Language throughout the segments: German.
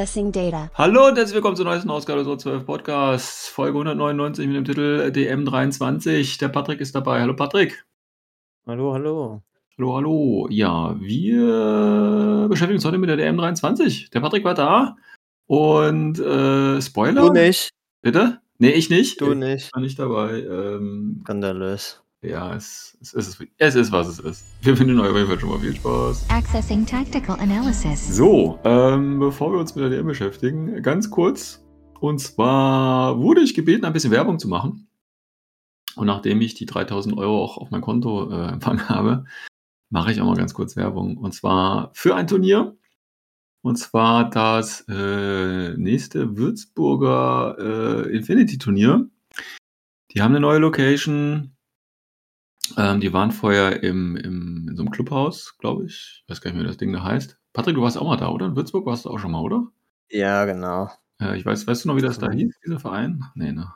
Accessing data. Hallo und herzlich willkommen zur neuesten Ausgabe des 12 Podcasts, Folge 199 mit dem Titel DM23. Der Patrick ist dabei. Hallo Patrick. Hallo, hallo. Hallo, hallo. Ja, wir beschäftigen uns heute mit der DM23. Der Patrick war da und äh, Spoiler. Du nicht. Bitte? Nee, ich nicht. Du ich nicht. war nicht dabei. Ähm, Skandalös. Ja, es, es, ist, es ist, was es ist. Wir finden euch auf jeden Fall schon mal viel Spaß. Accessing tactical analysis. So, ähm, bevor wir uns mit der DM beschäftigen, ganz kurz. Und zwar wurde ich gebeten, ein bisschen Werbung zu machen. Und nachdem ich die 3000 Euro auch auf mein Konto äh, empfangen habe, mache ich auch mal ganz kurz Werbung. Und zwar für ein Turnier. Und zwar das äh, nächste Würzburger äh, Infinity-Turnier. Die haben eine neue Location. Ähm, die waren vorher im, im, in so einem Clubhaus, glaube ich. Ich weiß gar nicht mehr, wie das Ding da heißt. Patrick, du warst auch mal da, oder? In Würzburg warst du auch schon mal, oder? Ja, genau. Äh, ich weiß, weißt du noch, wie das da Mhm. hieß, dieser Verein? Nee, ne?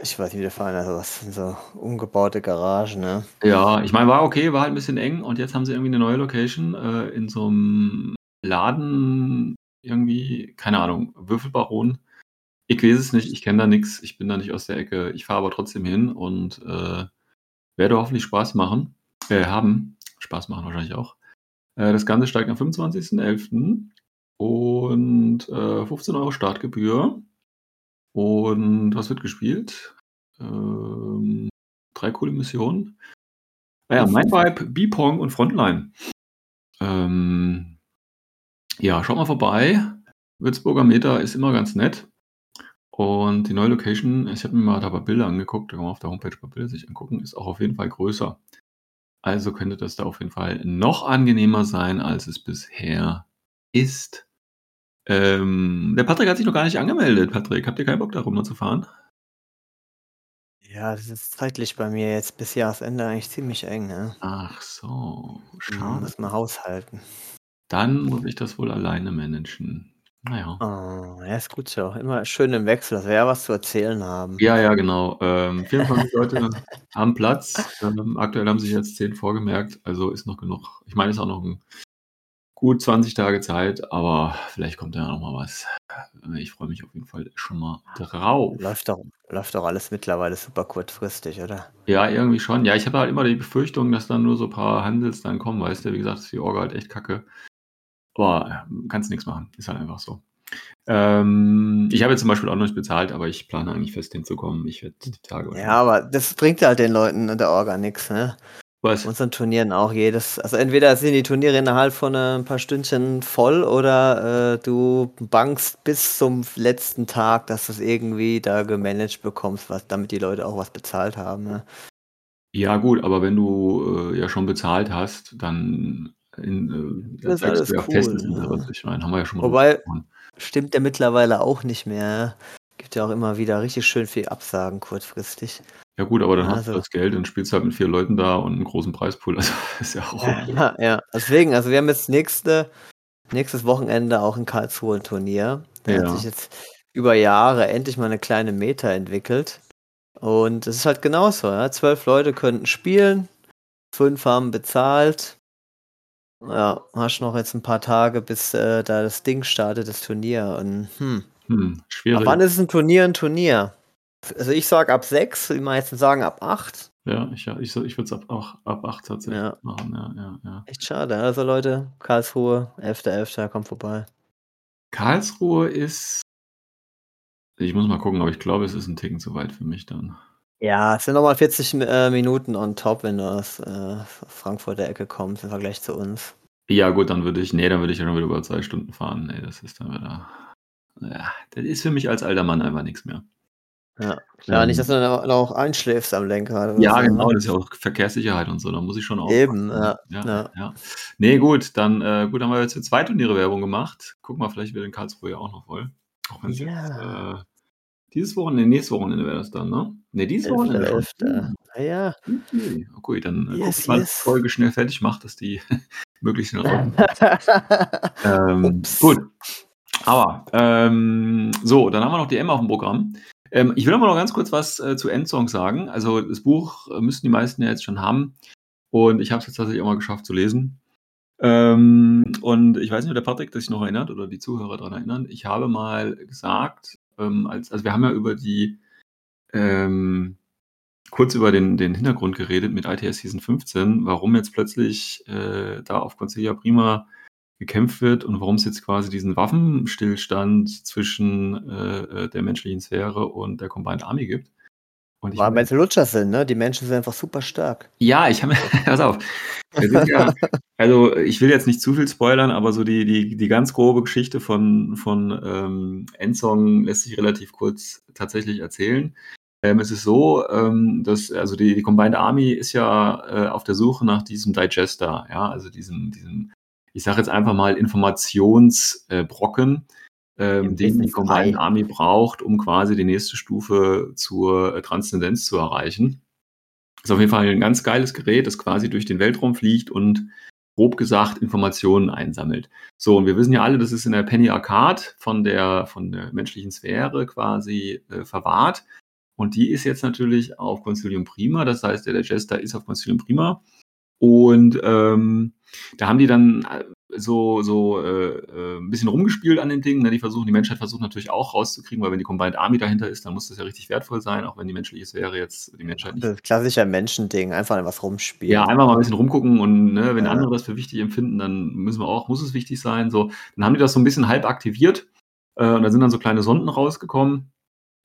Ich weiß nicht, wie der Verein also was sind so umgebaute Garagen, ne? Ja, ich meine, war okay, war halt ein bisschen eng und jetzt haben sie irgendwie eine neue Location äh, in so einem Laden, irgendwie, keine Ahnung, Würfelbaron. Ich weiß es nicht, ich kenne da nichts, ich bin da nicht aus der Ecke. Ich fahre aber trotzdem hin und äh, werde hoffentlich Spaß machen, äh, haben. Spaß machen wahrscheinlich auch. Äh, das Ganze steigt am 25.11. und äh, 15 Euro Startgebühr. Und was wird gespielt? Ähm, drei coole Missionen. Naja, mein Vibe, B-Pong und Frontline. Ähm, ja, schaut mal vorbei. Würzburger Meter ist immer ganz nett. Und die neue Location, ich habe mir mal da ein paar Bilder angeguckt, da kann man auf der Homepage ein paar Bilder sich angucken, ist auch auf jeden Fall größer. Also könnte das da auf jeden Fall noch angenehmer sein, als es bisher ist. Ähm, der Patrick hat sich noch gar nicht angemeldet. Patrick, habt ihr keinen Bock da runterzufahren? Ja, das ist zeitlich bei mir jetzt bis Jahresende eigentlich ziemlich eng, ne? Ach so, schade. Muss man haushalten. Dann muss ich das wohl alleine managen. Naja. Oh, ja, ist gut so. Immer schön im Wechsel, dass wir ja was zu erzählen haben. Ja, ja, genau. Ähm, 24 Leute am Platz. Ähm, aktuell haben sich jetzt 10 vorgemerkt, also ist noch genug. Ich meine, es ist auch noch ein gut 20 Tage Zeit, aber vielleicht kommt ja noch mal was. Äh, Ich freue mich auf jeden Fall schon mal drauf. Läuft doch, läuft doch alles mittlerweile super kurzfristig, oder? Ja, irgendwie schon. Ja, ich habe halt immer die Befürchtung, dass dann nur so ein paar Handels dann kommen, weißt du. Wie gesagt, ist die Orga halt echt kacke. Äh, kannst nichts machen. Ist halt einfach so. Ähm, ich habe jetzt zum Beispiel auch noch nicht bezahlt, aber ich plane eigentlich fest hinzukommen. Ich werde die Tage. Ja, aber das bringt halt den Leuten in der Orga nichts, ne? Was? unseren Turnieren auch jedes. Also entweder sind die Turniere innerhalb von äh, ein paar Stündchen voll oder äh, du bankst bis zum letzten Tag, dass du es irgendwie da gemanagt bekommst, was, damit die Leute auch was bezahlt haben. Ne? Ja, gut, aber wenn du äh, ja schon bezahlt hast, dann in, äh, Das ist alles ja cool, festes ja. Interesse. Ich meine, haben wir ja schon mal Wobei- gesprochen. Stimmt ja mittlerweile auch nicht mehr. Gibt ja auch immer wieder richtig schön viel Absagen kurzfristig. Ja, gut, aber dann hast du Also- das Geld und spielst halt mit vier Leuten da und einen großen Preispool. Also ist ja auch. okay. Ja, ja. Deswegen, also wir haben jetzt nächste, nächstes Wochenende auch in Karlsruhe ein Turnier. Da Ja. hat sich jetzt über Jahre endlich mal eine kleine Meta entwickelt. Und es ist halt genauso, ja. Zwölf Leute könnten spielen, fünf haben bezahlt. Ja, hast noch jetzt ein paar Tage, bis äh, da das Ding startet, das Turnier. Und hm. Hm, Ab schwierig. wann ist ein Turnier ein Turnier? Also ich sag ab sechs, die meisten sagen ab acht. Ja, ich, ich, ich würde es ab, auch, ab 8 tatsächlich Ja. machen. Ja, ja, ja. Echt schade. Also Leute, Karlsruhe, 11.11., kommt vorbei. Karlsruhe ist. Ich muss mal gucken, aber ich glaube, es ist ein Ticken zu weit für mich dann. Ja, es sind nochmal 40 äh, Minuten on top, wenn du aus äh, Frankfurter Ecke kommst im Vergleich zu uns. Ja, gut, dann würde ich. Nee, dann würde ich ja schon wieder über zwei Stunden fahren. Nee, das ist dann wieder. Ja, das ist für mich als alter Mann einfach nichts mehr. Ja, ja Ähm, nicht, dass du dann auch noch einschläfst am Lenkrad Ja, so, genau, ne? das ist ja auch Verkehrssicherheit und so, da muss ich schon Eben, aufpassen. ja, Ja, ja. ja. Ne, gut, dann äh, gut, haben wir jetzt für 2 Turniere Werbung gemacht. Gucken wir, vielleicht wird in Karlsruhe ja auch noch voll. Auch wenn's Ja. jetzt, äh, dieses Wochenende nächstes Wochenende wäre das dann, ne? Ne, dieses 11., Wochenende. 11.. Hm. Ah ja. Okay, okay, dann, äh, Yes, ich mal, dass yes. Folge schnell fertig mache, dass die möglichst schnell rauskommt. Ähm, gut. Aber, ähm, so, dann haben wir noch die M aufm Programm. Ähm, ich will aber noch ganz kurz was, äh, zu Endsong sagen. Also, das Buch, äh, müssten die meisten ja jetzt schon haben und ich habe es jetzt tatsächlich auch mal geschafft zu lesen. Ähm, und ich weiß nicht, ob der Patrick das sich noch erinnert oder die Zuhörer dran erinnern. Ich habe mal gesagt, ähm, als also, wir haben ja über die ähm, kurz über den den Hintergrund geredet mit ITS Season 15, warum jetzt plötzlich, äh, da auf Consilia Prima gekämpft wird und warum es jetzt quasi diesen Waffenstillstand zwischen, äh, äh, der menschlichen Sphäre und der Combined Army gibt. Und ich meine wenn's Lutscher sind, ne? Die Menschen sind einfach super stark. Ja, ich habe pass auf. Ja also, ich will jetzt nicht zu viel spoilern, aber so die die die ganz grobe Geschichte von von, ähm, Endsong lässt sich relativ kurz tatsächlich erzählen. Ähm, es ist so, ähm, dass also, die die Combined Army ist ja, äh, auf der Suche nach diesem Digester, ja, also, diesem diesem, ich sage jetzt einfach mal Informations äh, ähm, den die. Combined Army braucht, um quasi die nächste Stufe zur, äh, Transzendenz zu erreichen. Ist auf jeden Fall 'n ganz geiles Gerät, das quasi durch den Weltraum fliegt und grob gesagt Informationen einsammelt. So, und wir wissen ja alle, das ist in der Penny Arcade von der von der menschlichen Sphäre quasi, äh, verwahrt. Und die ist jetzt natürlich auf Consilium Prima, das heißt, der Digester ist auf Consilium Prima. Und, ähm, da haben die dann, äh, so so, äh, äh, 'n bisschen rumgespielt an dem Ding, ne? Die versuchen die Menschheit versucht natürlich auch rauszukriegen, weil wenn die Combined Army dahinter ist, dann muss das ja richtig wertvoll sein, auch wenn die menschliche Sphäre jetzt die Menschheit nicht Das klassischer Menschending, einfach an was rumspielen. Ja, einfach mal 'n bisschen rumgucken und, ne, wenn Ja. andere das für wichtig empfinden, dann müssen wir auch muss es wichtig sein, so. Dann haben die das so 'n bisschen halb aktiviert, äh, und da sind dann so kleine Sonden rausgekommen.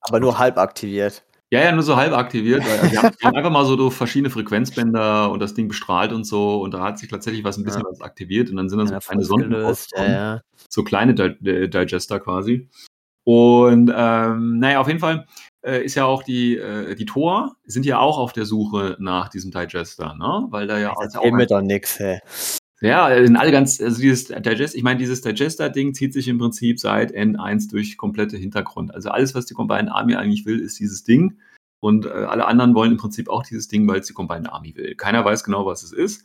Aber nur halb aktiviert. Ja, ja, nur so halb aktiviert, weil die haben die haben einfach mal so durch verschiedene Frequenzbänder und das Ding bestrahlt und so und da hat sich tatsächlich was 'n bisschen Ja. was aktiviert und dann sind dann so Ja, kleine Sonden ausgelöst, ja. So kleine Di Digester quasi. Und, ähm, na ja, auf jeden Fall, äh, ist ja auch die äh, die Tor sind ja auch auf der Suche nach diesem Digester, ne? Weil da ja ja auch erzähl mir ein doch nix, hey. Ja, sind alle ganz also, dieses Digest ich meine, dieses Digester-Ding zieht sich im Prinzip seit N1 durch komplette Hintergrund. Also, alles, was die Combined Army eigentlich will, ist dieses Ding. Und, äh, alle anderen wollen im Prinzip auch dieses Ding, weil's die Combined Army will. Keiner weiß genau, was es ist,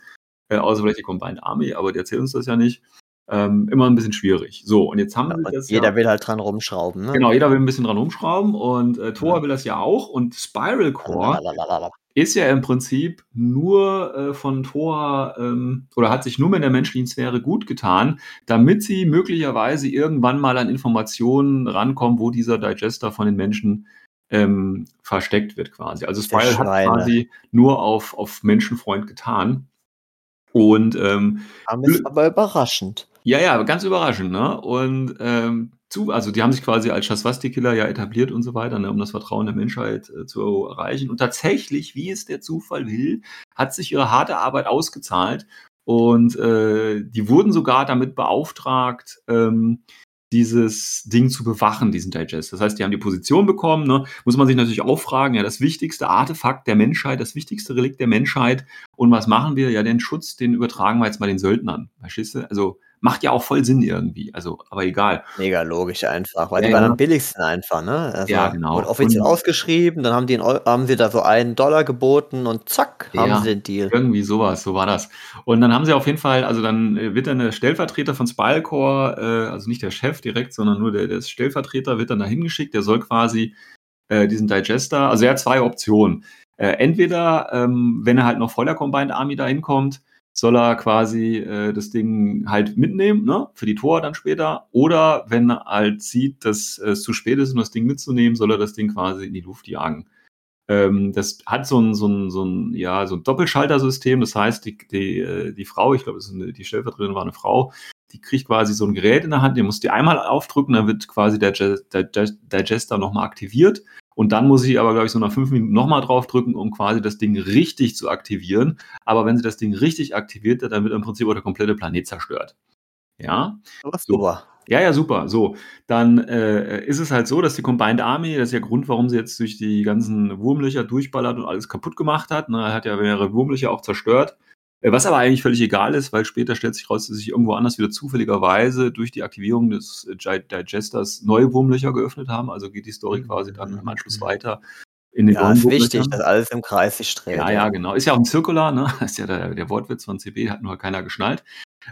äh, außer vielleicht die Combined Army, aber die erzählen uns das ja nicht. Ähm, immer 'n bisschen schwierig. So, und jetzt haben Ja, und das jeder ja will halt dran rumschrauben, ne? Genau, jeder will 'n bisschen dran rumschrauben und, äh, Thor Ja. will das ja auch und Spiral Core Lalalala. Ist ja im Prinzip nur, äh, von Thor, ähm oder hat sich nur mit der menschlichen Sphäre gut getan, damit sie möglicherweise irgendwann mal an Informationen rankommen, wo dieser Digester von den Menschen, ähm, versteckt wird quasi. Also, Spiral hat quasi nur auf auf Menschenfreund getan. Und, ähm, Aber ist aber überraschend. Ja, ja, ganz überraschend, ne? Und, ähm, zu also, die haben sich quasi als Shaswasti-Killer ja etabliert und so weiter, ne, um das Vertrauen der Menschheit, äh, zu erreichen. Und tatsächlich, wie es der Zufall will, hat sich ihre harte Arbeit ausgezahlt und, äh, die wurden sogar damit beauftragt, ähm, dieses Ding zu bewachen, diesen Digest. Das heißt, die haben die Position bekommen, ne? Muss man sich natürlich auch fragen, ja, das wichtigste Artefakt der Menschheit, das wichtigste Relikt der Menschheit. Und was machen wir? Ja, den Schutz, den übertragen wir jetzt mal den Söldnern. Verstehst du? Also, macht ja auch voll Sinn irgendwie. Also, aber egal. Mega logisch einfach, weil Ja, die waren ja. am billigsten einfach, ne? Also, Ja, genau. wurde offiziell Und- ausgeschrieben, dann haben die 'n Eu haben sie da so einen Dollar geboten und zack, haben Ja, sie den Deal. Irgendwie sowas, so war das. Und dann haben sie auf jeden Fall also, dann, äh, wird dann der Stellvertreter von Spiral Core, äh, also, nicht der Chef direkt, sondern nur der der Stellvertreter wird dann da hingeschickt. Der soll quasi, äh, diesen Digester also, er hat 2 Optionen. Äh, entweder, ähm, wenn er halt noch vor der Combined Army da hinkommt, soll er quasi, äh, das Ding halt mitnehmen, ne, für die Tor dann später. Oder wenn er halt sieht, dass es zu spät ist, um das Ding mitzunehmen, soll er das Ding quasi in die Luft jagen. Ähm, das hat so 'n so 'n so 'n ja, so 'n Doppelschaltersystem. Das heißt, die die, äh, die Frau, ich glaube, die Stellvertreterin war 'ne Frau, die kriegt quasi so 'n Gerät in der Hand, den muss die einmal aufdrücken, dann wird quasi der Dige Dige Digester noch mal aktiviert. Und dann muss sie aber, glaube ich, so nach 5 Minuten noch mal draufdrücken, um quasi das Ding richtig zu aktivieren. Aber wenn sie das Ding richtig aktiviert dann wird im Prinzip auch der komplette Planet zerstört. Ja? So So. super. Ja, ja, super. So, dann äh, ist es halt so, dass die Combined Army, das ist der Grund, warum sie jetzt durch die ganzen Wurmlöcher durchballert und alles kaputt gemacht hat. Ne? Er hat ja mehrere Wurmlöcher auch zerstört. Äh, was aber eigentlich völlig egal ist, weil später stellt sich raus, dass sich irgendwo anders wieder zufälligerweise durch die Aktivierung des äh, Digesters neue Wurmlöcher geöffnet haben. Also geht die Story quasi dann im Anschluss weiter in den Ja, ist wichtig, dass alles im Kreis sich dreht. Ja, ja, genau. Ist ja auch ein Zirkular, ne? Ist ja der, der Wortwitz von CB, hat nur keiner geschnallt.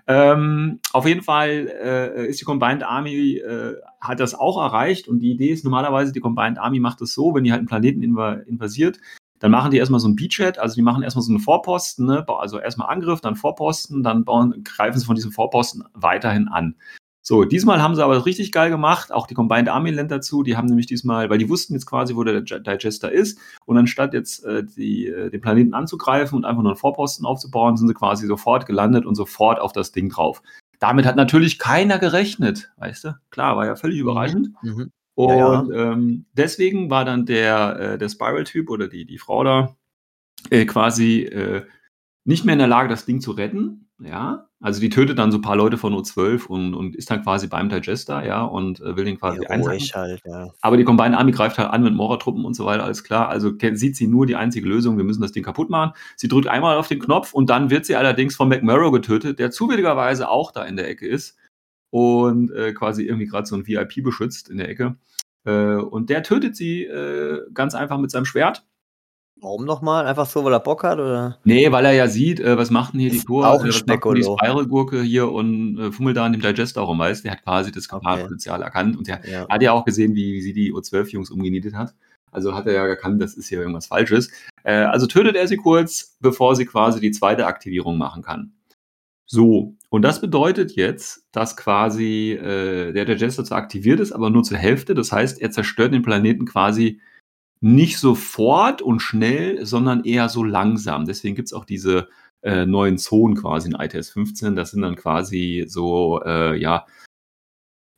Ähm, auf jeden Fall äh, ist die Combined Army, äh, hat das auch erreicht und die Idee ist normalerweise, die Combined Army macht es so, wenn die halt einen Planeten inva invasiert, dann machen die erstmal so ein Beachhead, also die machen erstmal so einen Vorposten, ne? also erstmal Angriff, dann Vorposten, dann bauen, greifen sie von diesem Vorposten weiterhin an. So, diesmal haben sie aber richtig geil gemacht, auch die Combined Army Land dazu, die haben nämlich diesmal, weil die wussten jetzt quasi, wo der Digester ist und anstatt jetzt äh, die, äh, den Planeten anzugreifen und einfach nur einen Vorposten aufzubauen, sind sie quasi sofort gelandet und sofort auf das Ding drauf. Damit hat natürlich keiner gerechnet, weißt du? Klar, war ja völlig überraschend. Mhm. Und Ja, Ähm, deswegen war dann der, äh, der Spiral-Typ oder die, die Frau da äh, quasi äh, nicht mehr in der Lage, das Ding zu retten. Ja, also die tötet dann so ein paar Leute von O12 und, und ist dann quasi beim Digester, ja, und äh, will den quasi. Heroisch halt, ja. Aber die Combined Army greift halt an mit Mora-Truppen und so weiter, alles klar. Also sieht sie nur die einzige Lösung, wir müssen das Ding kaputt machen. Sie drückt einmal auf den Knopf und dann wird sie allerdings von McMurrow getötet, der zufälligerweise auch da in der Ecke ist und äh, quasi irgendwie gerade so ein VIP beschützt in der Ecke. Äh, und der tötet sie äh, ganz einfach mit seinem Schwert. Warum nochmal? Einfach so, weil er Bock hat, oder? Nee, weil er ja sieht, äh, was macht denn hier die Tour, auch ein äh, was die. Spiral-Gurke hier und äh, fummelt da an dem Digester rum, weißt Der hat quasi das Okay. Gefahrenpotenzial erkannt und der Ja. hat ja auch gesehen, wie, wie sie die O12-Jungs umgenietet hat. Also hat er ja erkannt, das ist hier irgendwas Falsches. Äh, also tötet er sie kurz, bevor sie quasi die zweite Aktivierung machen kann. So, und das bedeutet jetzt, dass quasi äh, der Digester zwar aktiviert ist, aber nur zur Hälfte. Das heißt, er zerstört den Planeten quasi nicht sofort und schnell, sondern eher so langsam. Deswegen gibt's auch diese äh, neuen Zonen quasi in ITS 15. Das sind dann quasi so, äh, ja,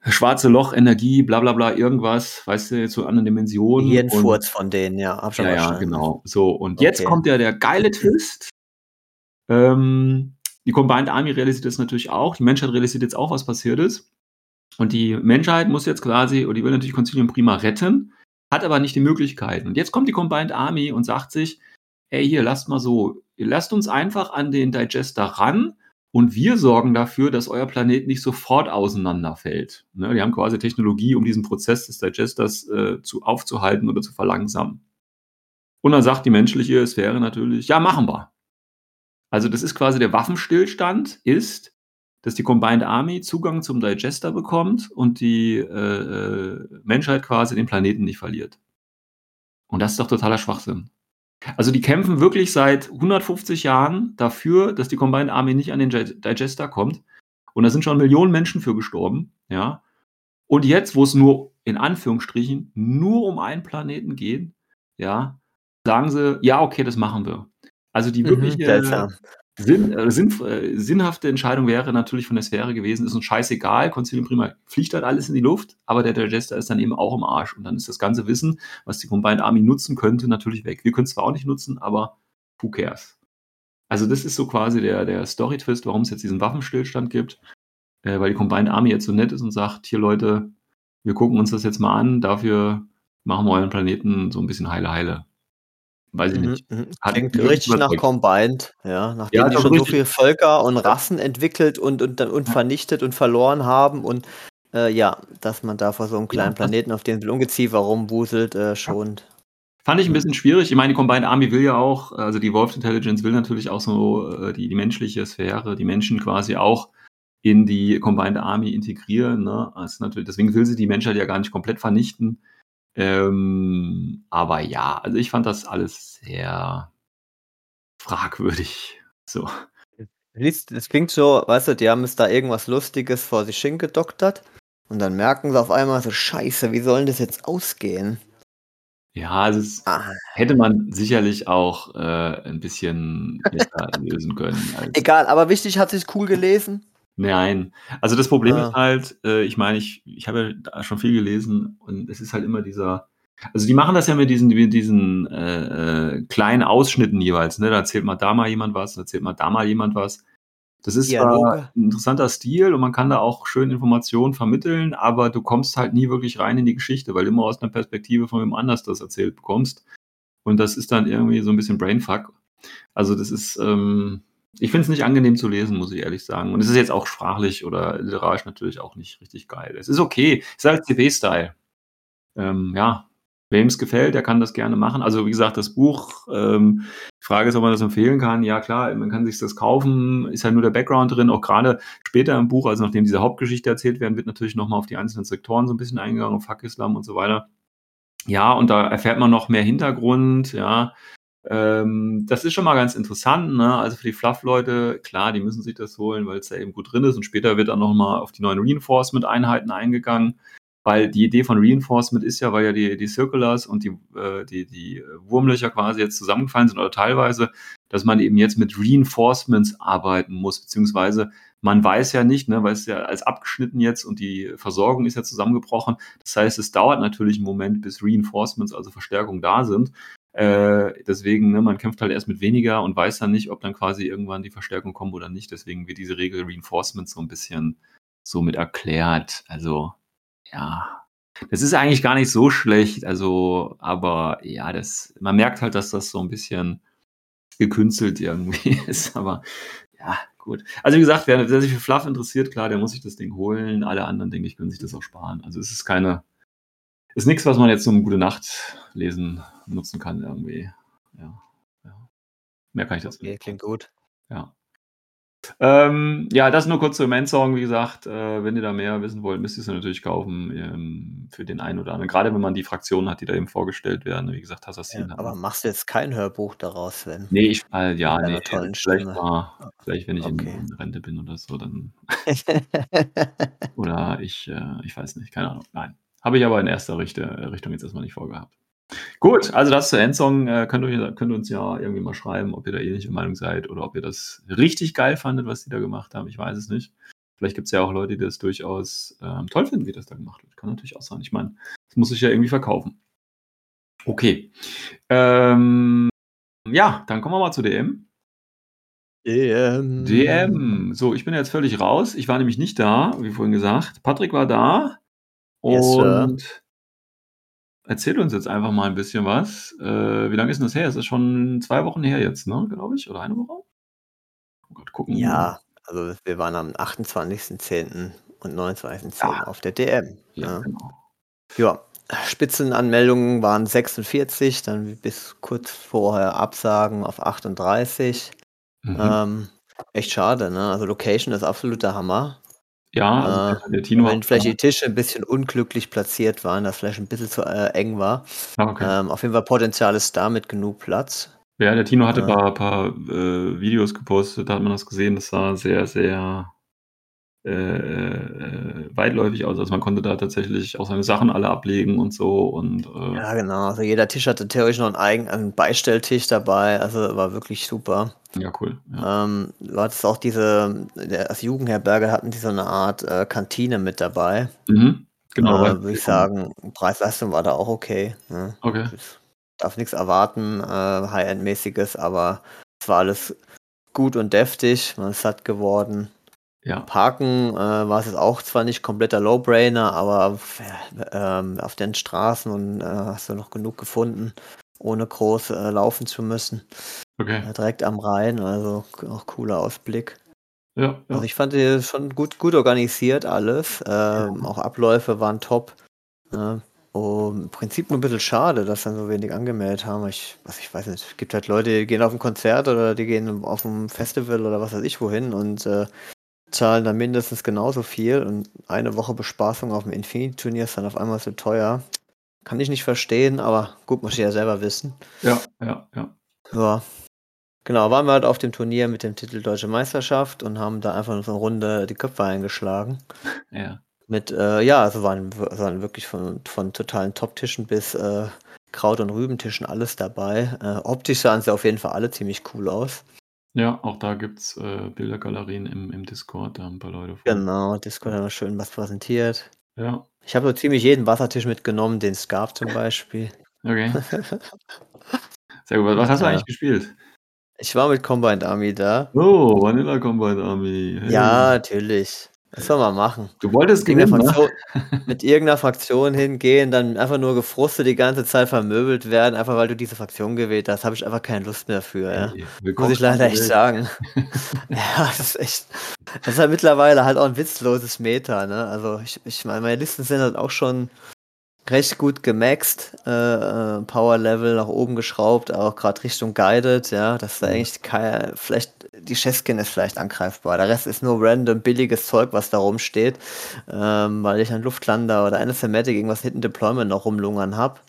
schwarze Loch, Energie, bla bla bla, irgendwas, weißt du, zu anderen Dimensionen. Hirnfurz von denen, ja. Hab schon ja, ja, genau. So, und jetzt Okay. kommt ja der geile Twist. Ähm, die Combined Army realisiert das natürlich auch. Die Menschheit realisiert jetzt auch, was passiert ist. Und die Menschheit muss jetzt quasi, oder die will natürlich Concilium Prima retten, hat aber nicht die Möglichkeiten. Und jetzt kommt die Combined Army und sagt sich, ey, hier, lasst mal so, ihr lasst uns einfach an den Digester ran und wir sorgen dafür, dass euer Planet nicht sofort auseinanderfällt. Ne, die haben quasi Technologie, um diesen Prozess des Digesters äh, zu, aufzuhalten oder zu verlangsamen. Und dann sagt die menschliche Sphäre natürlich, ja, machen wir. Also das ist quasi der Waffenstillstand, ist, dass die Combined Army Zugang zum Digester bekommt und die äh, äh, Menschheit quasi den Planeten nicht verliert. Und das ist doch totaler Schwachsinn. Also die kämpfen wirklich seit 150 Jahren dafür, dass die Combined Army nicht an den Digester kommt. Und da sind schon Millionen Menschen für gestorben, ja. Und jetzt, wo es nur in Anführungsstrichen nur um einen Planeten geht, ja, sagen sie, ja, okay, das machen wir. Also die Mhm, wirkliche seltsam. Sinn, äh, sinn, äh, sinnhafte Entscheidung wäre natürlich von der Sphäre gewesen, ist uns scheißegal, Concilium Prima fliegt halt alles in die Luft, aber der Digester ist dann eben auch im Arsch. Und dann ist das ganze Wissen, was die Combined Army nutzen könnte, natürlich weg. Wir können es zwar auch nicht nutzen, aber who cares? Also das ist so quasi der, der Story-Twist, warum es jetzt diesen Waffenstillstand gibt, äh, weil die Combined Army jetzt so nett ist und sagt, hier Leute, wir gucken uns das jetzt mal an, dafür machen wir euren Planeten so ein bisschen heile heile. Weiß ich Mhm, nicht. mhm. Hat Klingt richtig nach. Combined, ja. Nachdem Ja, die schon so viele Völker und Rassen entwickelt und, und, und vernichtet und verloren haben und äh, ja, dass man da vor so einem kleinen Planeten, auf dem ein Ungeziefer rumwuselt, äh, schon. Fand ich ein bisschen schwierig. Ich meine, die Combined Army will ja auch, also die Evolved Intelligence will natürlich auch so äh, die, die menschliche Sphäre, die Menschen quasi auch in die Combined Army integrieren. Ne? Also natürlich, deswegen will sie die Menschheit ja gar nicht komplett vernichten. Ähm, aber ja, also ich fand das alles sehr fragwürdig. So. Das klingt so, weißt du, die haben es da irgendwas Lustiges vor sich hingedoktert und dann merken sie auf einmal so, scheiße, wie soll denn das jetzt ausgehen? Ja, also es Ah, hätte man sicherlich auch äh, ein bisschen besser lösen können. Egal, aber wichtig, hat sich cool gelesen. Nein, also das Problem Ah. ist halt, äh, ich meine, ich, ich habe ja schon viel gelesen und es ist halt immer dieser, also die machen das ja mit diesen, mit diesen äh, äh, kleinen Ausschnitten jeweils, ne? Da erzählt mal da mal jemand was, da erzählt mal da mal jemand was. Das ist Dialoge. zwar 'n interessanter Stil und man kann da auch schön Informationen vermitteln, aber du kommst halt nie wirklich rein in die Geschichte, weil du immer aus 'ner Perspektive von wem anders das erzählt bekommst. Und das ist dann irgendwie so 'n bisschen Brainfuck. Also, das ist, ähm ich finde es nicht angenehm zu lesen, muss ich ehrlich sagen. Und es ist jetzt auch sprachlich oder literarisch natürlich auch nicht richtig geil. Es ist okay. Ist halt CP-Style. Ähm, ja, wem's gefällt, der kann das gerne machen. Also, wie gesagt, das Buch, ähm, die Frage ist, ob man das empfehlen kann. Ja klar, man kann sich das kaufen, ist halt nur der Background drin. Auch grade später im Buch, also nachdem diese Hauptgeschichte erzählt werden, wird natürlich noch mal auf die einzelnen Sektoren so 'n bisschen eingegangen, auf Fakislam und so weiter. Ja, und da erfährt man noch mehr Hintergrund, ja. Ähm, das ist schon mal ganz interessant, ne? Also, für die Fluff-Leute, klar, die müssen sich das holen, weil's da eben gut drin ist und später wird dann noch mal auf die neuen Reinforcement-Einheiten eingegangen, weil die Idee von Reinforcement ist ja, weil ja die die Circulars und die äh, die die Wurmlöcher quasi jetzt zusammengefallen sind oder teilweise, dass man eben jetzt mit Reinforcements arbeiten muss, beziehungsweise man weiß ja nicht, ne, weil es ja alles abgeschnitten jetzt und die Versorgung ist ja zusammengebrochen. Das heißt, es dauert natürlich 'n Moment, bis Reinforcements, also Verstärkungen da sind. Äh, deswegen, ne, man kämpft halt erst mit weniger und weiß dann nicht, ob dann quasi irgendwann die Verstärkungen kommen oder nicht. Deswegen wird diese Regel Reinforcements so 'n bisschen so mit erklärt. Also, ja, das ist eigentlich gar nicht so schlecht. Also, aber ja, das man merkt halt, dass das so 'n bisschen gekünstelt irgendwie ist, aber ja, gut. Also, wie gesagt, wer wer sich für Fluff interessiert, klar, der muss sich das Ding holen. Alle anderen, denke ich, können sich das auch sparen. Also, es ist keine ist nix, was man jetzt zum Gute-Nacht-Lesen nutzen kann irgendwie. Ja, ja. Mehr kann ich dazu Okay, nicht klingt gut. Ja. Ähm, ja, das nur kurz zum Endsong. Wie gesagt, äh, wenn ihr da mehr wissen wollt, müsst ihr's ja natürlich kaufen, ähm, für den einen oder anderen. Grade wenn man die Fraktionen hat, die da eben vorgestellt werden. Wie gesagt, Ja, Assassin hat aber machst du jetzt kein Hörbuch daraus, Sven? Ne, ich äh, ja, ne, deiner tollen vielleicht Stimme. mal vielleicht, wenn ich in okay. in Rente bin oder so, dann oder ich äh, ich weiß nicht, keine Ahnung. Nein. Habe ich aber in erster Richte Richtung jetzt erst mal nicht vorgehabt. Gut, also das zur Endsong. Äh, könnt ihr könnt uns ja irgendwie mal schreiben, ob ihr da ähnlicher Meinung seid oder ob ihr das richtig geil fandet, was die da gemacht haben. Ich weiß es nicht. Vielleicht gibt's ja auch Leute, die das durchaus, ähm, toll finden, wie das da gemacht wird. Kann natürlich auch sein. Ich meine, es muss sich ja irgendwie verkaufen. Okay. Ähm, ja, dann kommen wir mal zur DM. DM. DM. So, ich bin jetzt völlig raus. Ich war nämlich nicht da, wie vorhin gesagt. Patrick war da Yes, Sir. und erzähl uns jetzt einfach mal 'n bisschen was. Äh, wie lange ist 'n das her? Es ist schon 2 Wochen her jetzt, ne, glaube ich, oder 1 Woche? Oh Gott, gucken. Ja, also wir waren am 28.10. und 29.10. Ja. auf der DM, Ja, ne? genau. Ja, Spitzenanmeldungen waren 46, dann bis kurz vorher Absagen auf 38. Mhm. Ähm, echt schade, ne? Also Location ist absolut der Hammer. Ja, also Äh, der Tino wenn vielleicht die Tische 'n bisschen unglücklich platziert waren, dass vielleicht 'n bisschen zu, äh, eng war. Ah, okay. Ähm, auf jeden Fall Potenzial ist da mit genug Platz. Ja, der Tino hatte Äh paar paar, äh, Videos gepostet, da hat man das gesehen. Das sah sehr, sehr, äh, äh, weitläufig aus. Also, man konnte da tatsächlich auch seine Sachen alle ablegen und so und, äh Ja, genau. Also jeder Tisch hatte theoretisch noch einen Beistelltisch dabei, also war wirklich super. Ja, cool, ja. Ähm, du hattest auch diese als Jugendherberge hatten die so 'ne Art, äh, Kantine mit dabei. Mhm. Genau, Äh, würde ich ich sagen, Preis-Leistung war da auch okay, ne? Okay. Das darf nix erwarten, äh, High-End-mäßiges, aber es war alles gut und deftig, man ist satt geworden. Ja. Parken, äh, war es jetzt auch zwar nicht kompletter No-Brainer, aber ähm, auf den Straßen und, äh, hast du noch genug gefunden, ohne groß, äh, laufen zu müssen. Okay. Äh, direkt am Rhein, also auch cooler Ausblick. Ja, Also ja. ich fand die schon gut gut organisiert alles. Ähm, auch Abläufe waren top, ne? Und im Prinzip nur 'n bisschen schade, dass dann so wenig angemeldet haben. Ich also ich weiß nicht, es gibt halt Leute, die gehen auf 'n Konzert oder die gehen auf 'n Festival oder was weiß ich wohin und, äh, zahlen dann mindestens genauso viel und eine Woche Bespaßung auf'm Infinity-Turnier ist dann auf einmal so teuer. Kann ich nicht verstehen, aber gut, muss jeder selber wissen. Ja, ja, ja. Ja. Genau, waren wir halt auf dem Turnier mit dem Titel Deutsche Meisterschaft und haben da einfach so 'ne Runde die Köpfe eingeschlagen. Ja. Mit, äh ja, also waren waren wirklich von von totalen Top-Tischen bis, äh, Kraut und Rübentischen alles dabei. Äh, optisch sahen sie auf jeden Fall alle ziemlich cool aus. Ja, auch da gibt's, äh, Bildergalerien im im Discord, da haben 'n paar Leute von Genau, Discord hat noch schön was präsentiert. Ja. Ich habe so ziemlich jeden Wassertisch mitgenommen, den's gab zum Beispiel. Okay. Sehr gut. Was hast du Ja. eigentlich gespielt? Ich war mit Combined Army da. Oh, Vanilla Combined Army. Hey. Ja, natürlich. Das soll man machen. Du wolltest Mit irgendeiner, gewinnen, ne? Fraktion, mit irgendeiner Fraktion hingehen, dann einfach nur gefrustet die ganze Zeit vermöbelt werden, einfach weil du diese Fraktion gewählt hast, habe ich einfach keine Lust mehr für. Ja. Hey, Muss ich leider echt sagen. ja, das ist echt. Das ist halt mittlerweile halt auch ein witzloses Meta, ne? Also ich, ich meine, meine Listen sind halt auch schon recht gut gemaxt, äh, äh, Power Level nach oben geschraubt, auch gerade Richtung Guided, ja, dass da eigentlich kein, vielleicht die Chefskin ist vielleicht angreifbar. Der Rest ist nur random billiges Zeug, was da rumsteht, ähm, weil ich einen Luftlander oder eine Thematic irgendwas Hidden Deployment noch rumlungern habe.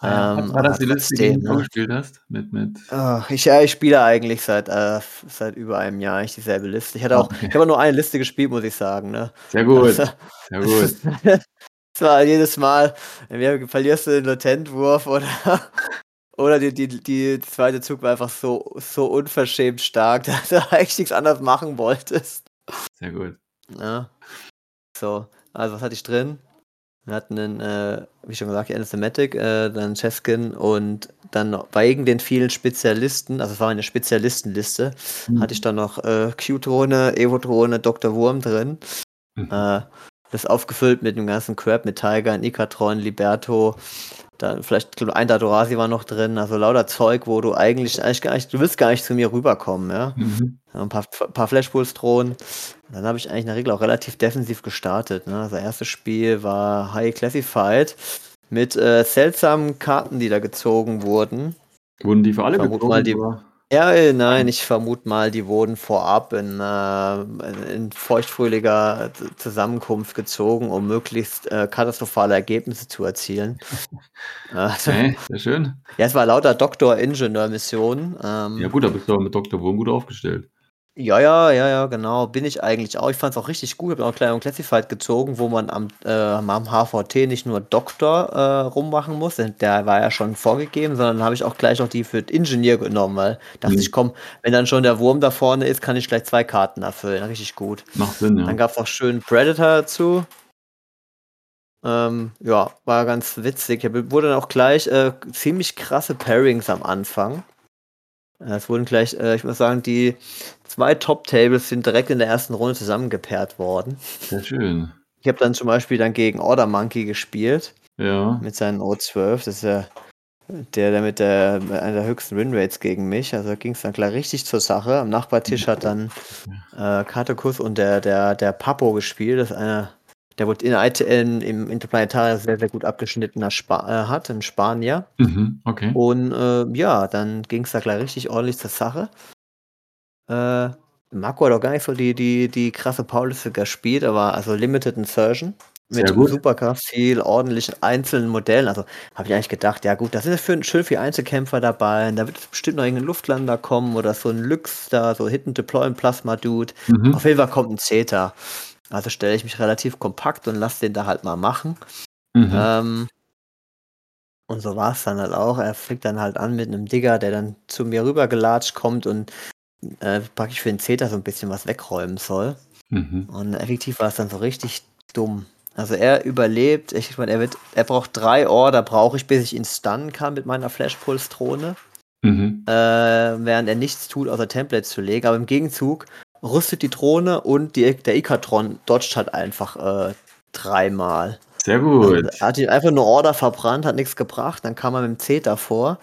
Ah, ja. Ähm, war das die trotzdem, die du ne? gespielt hast? Mit, mit. Ach, ich, ja, ich spiele eigentlich seit, äh, seit über einem Jahr eigentlich dieselbe Liste. Ich hatte auch, Okay. ich habe nur eine Liste gespielt, muss ich sagen. Ne? Sehr gut, Also, sehr gut. Es war jedes Mal, entweder verlierst du den Latentwurf oder, oder die, die, die zweite Zug war einfach so, so unverschämt stark, dass du eigentlich nichts anderes machen wolltest. Sehr gut. Ja. So, also was hatte ich drin? Wir hatten einen, äh, wie schon gesagt, Anathematic, äh, dann Cheskin und dann noch, wegen den vielen Spezialisten, also es war eine Spezialistenliste, Mhm. hatte ich dann noch äh, Q-Drohne, Evo-Drohne, Dr. Wurm drin. Mhm. Äh, das aufgefüllt mit dem ganzen Crap, mit Tiger, Nikatron, Liberto, dann vielleicht ein Dadorasi war noch drin, also lauter Zeug, wo du eigentlich, eigentlich gar nicht, du willst gar nicht zu mir rüberkommen, ja. Mhm. Ein paar, paar Flashpulls drohen. Dann habe ich eigentlich in der Regel auch relativ defensiv gestartet. Ne? Das erste Spiel war High Classified mit äh, seltsamen Karten, die da gezogen wurden. Wurden die für alle Vermut gezogen? mal die- oder? Ja, äh, nein, ich vermute mal, die wurden vorab in, äh, in feuchtfröhlicher Zusammenkunft gezogen, um möglichst äh, katastrophale Ergebnisse zu erzielen. Äh, Okay, sehr schön. ja, es war lauter Doktor-Ingenieur-Missionen. Ähm, Ja gut, da bist du aber mit Dr. Wurm gut aufgestellt. Ja, ja, ja, ja, genau. Bin ich eigentlich auch. Ich fand es auch richtig gut. Habe auch gleich einen Classified gezogen, wo man am, äh, am HVT nicht nur Doktor äh, rummachen muss, denn der war ja schon vorgegeben, sondern habe ich auch gleich noch die für Ingenieur genommen, weil dachte Mhm. ich, komm, wenn dann schon der Wurm da vorne ist, kann ich gleich zwei Karten erfüllen. Richtig gut. Macht Sinn, ja. Dann gab es noch schön Predator dazu. Ähm, ja, war ganz witzig. Ja, wurde dann auch gleich äh, ziemlich krasse Pairings am Anfang. Äh, Es wurden gleich, äh, ich muss sagen, die zwei Top-Tables sind direkt in der ersten Runde zusammengepaart worden. Sehr schön. Ich habe dann zum Beispiel dann gegen Order Monkey gespielt Ja. mit seinen O12. Das ist ja der, der mit der einer der höchsten Winrates gegen mich. Also ging es dann gleich richtig zur Sache. Am Nachbartisch hat dann äh, Katakus und der, der, der Papo gespielt. Das ist einer, der wurde in, IT in, im Interplanetarier sehr, sehr gut abgeschnittener Spa äh, hat, ein Spanier. Mhm. Okay. Und äh, ja, dann ging es da gleich richtig ordentlich zur Sache. Äh, Marco hat auch gar nicht so die, die, die krasse Pauliste gespielt, aber also Limited Insertion. Mit super krass viel ordentlichen einzelnen Modellen. Also habe ich eigentlich gedacht, ja gut, das ist für, schön für Einzelkämpfer dabei. Und da wird bestimmt noch irgendein Luftlander kommen oder so ein Lux da, so Hidden Deploy Plasma Dude. Mhm. Auf jeden Fall kommt ein Zeta. Also stelle ich mich relativ kompakt und lasse den da halt mal machen. Mhm. Ähm, und so war es dann halt auch. Er fliegt dann halt an mit einem Digger, der dann zu mir rübergelatscht kommt und äh, praktisch für den Zeta so ein bisschen was wegräumen soll. Mhm. Und effektiv war es dann so richtig dumm. Also er überlebt, ich meine, er wird, er braucht drei Order, brauche ich, bis ich ihn stunnen kann mit meiner Flashpulse-Drohne, Mhm. äh, während er nichts tut, außer Templates zu legen. Aber im Gegenzug rüstet die Drohne und die, der Ikatron dodgt halt einfach äh, dreimal. Sehr gut. Also, er hat ihn einfach nur Order verbrannt, hat nichts gebracht. Dann kam er mit dem C davor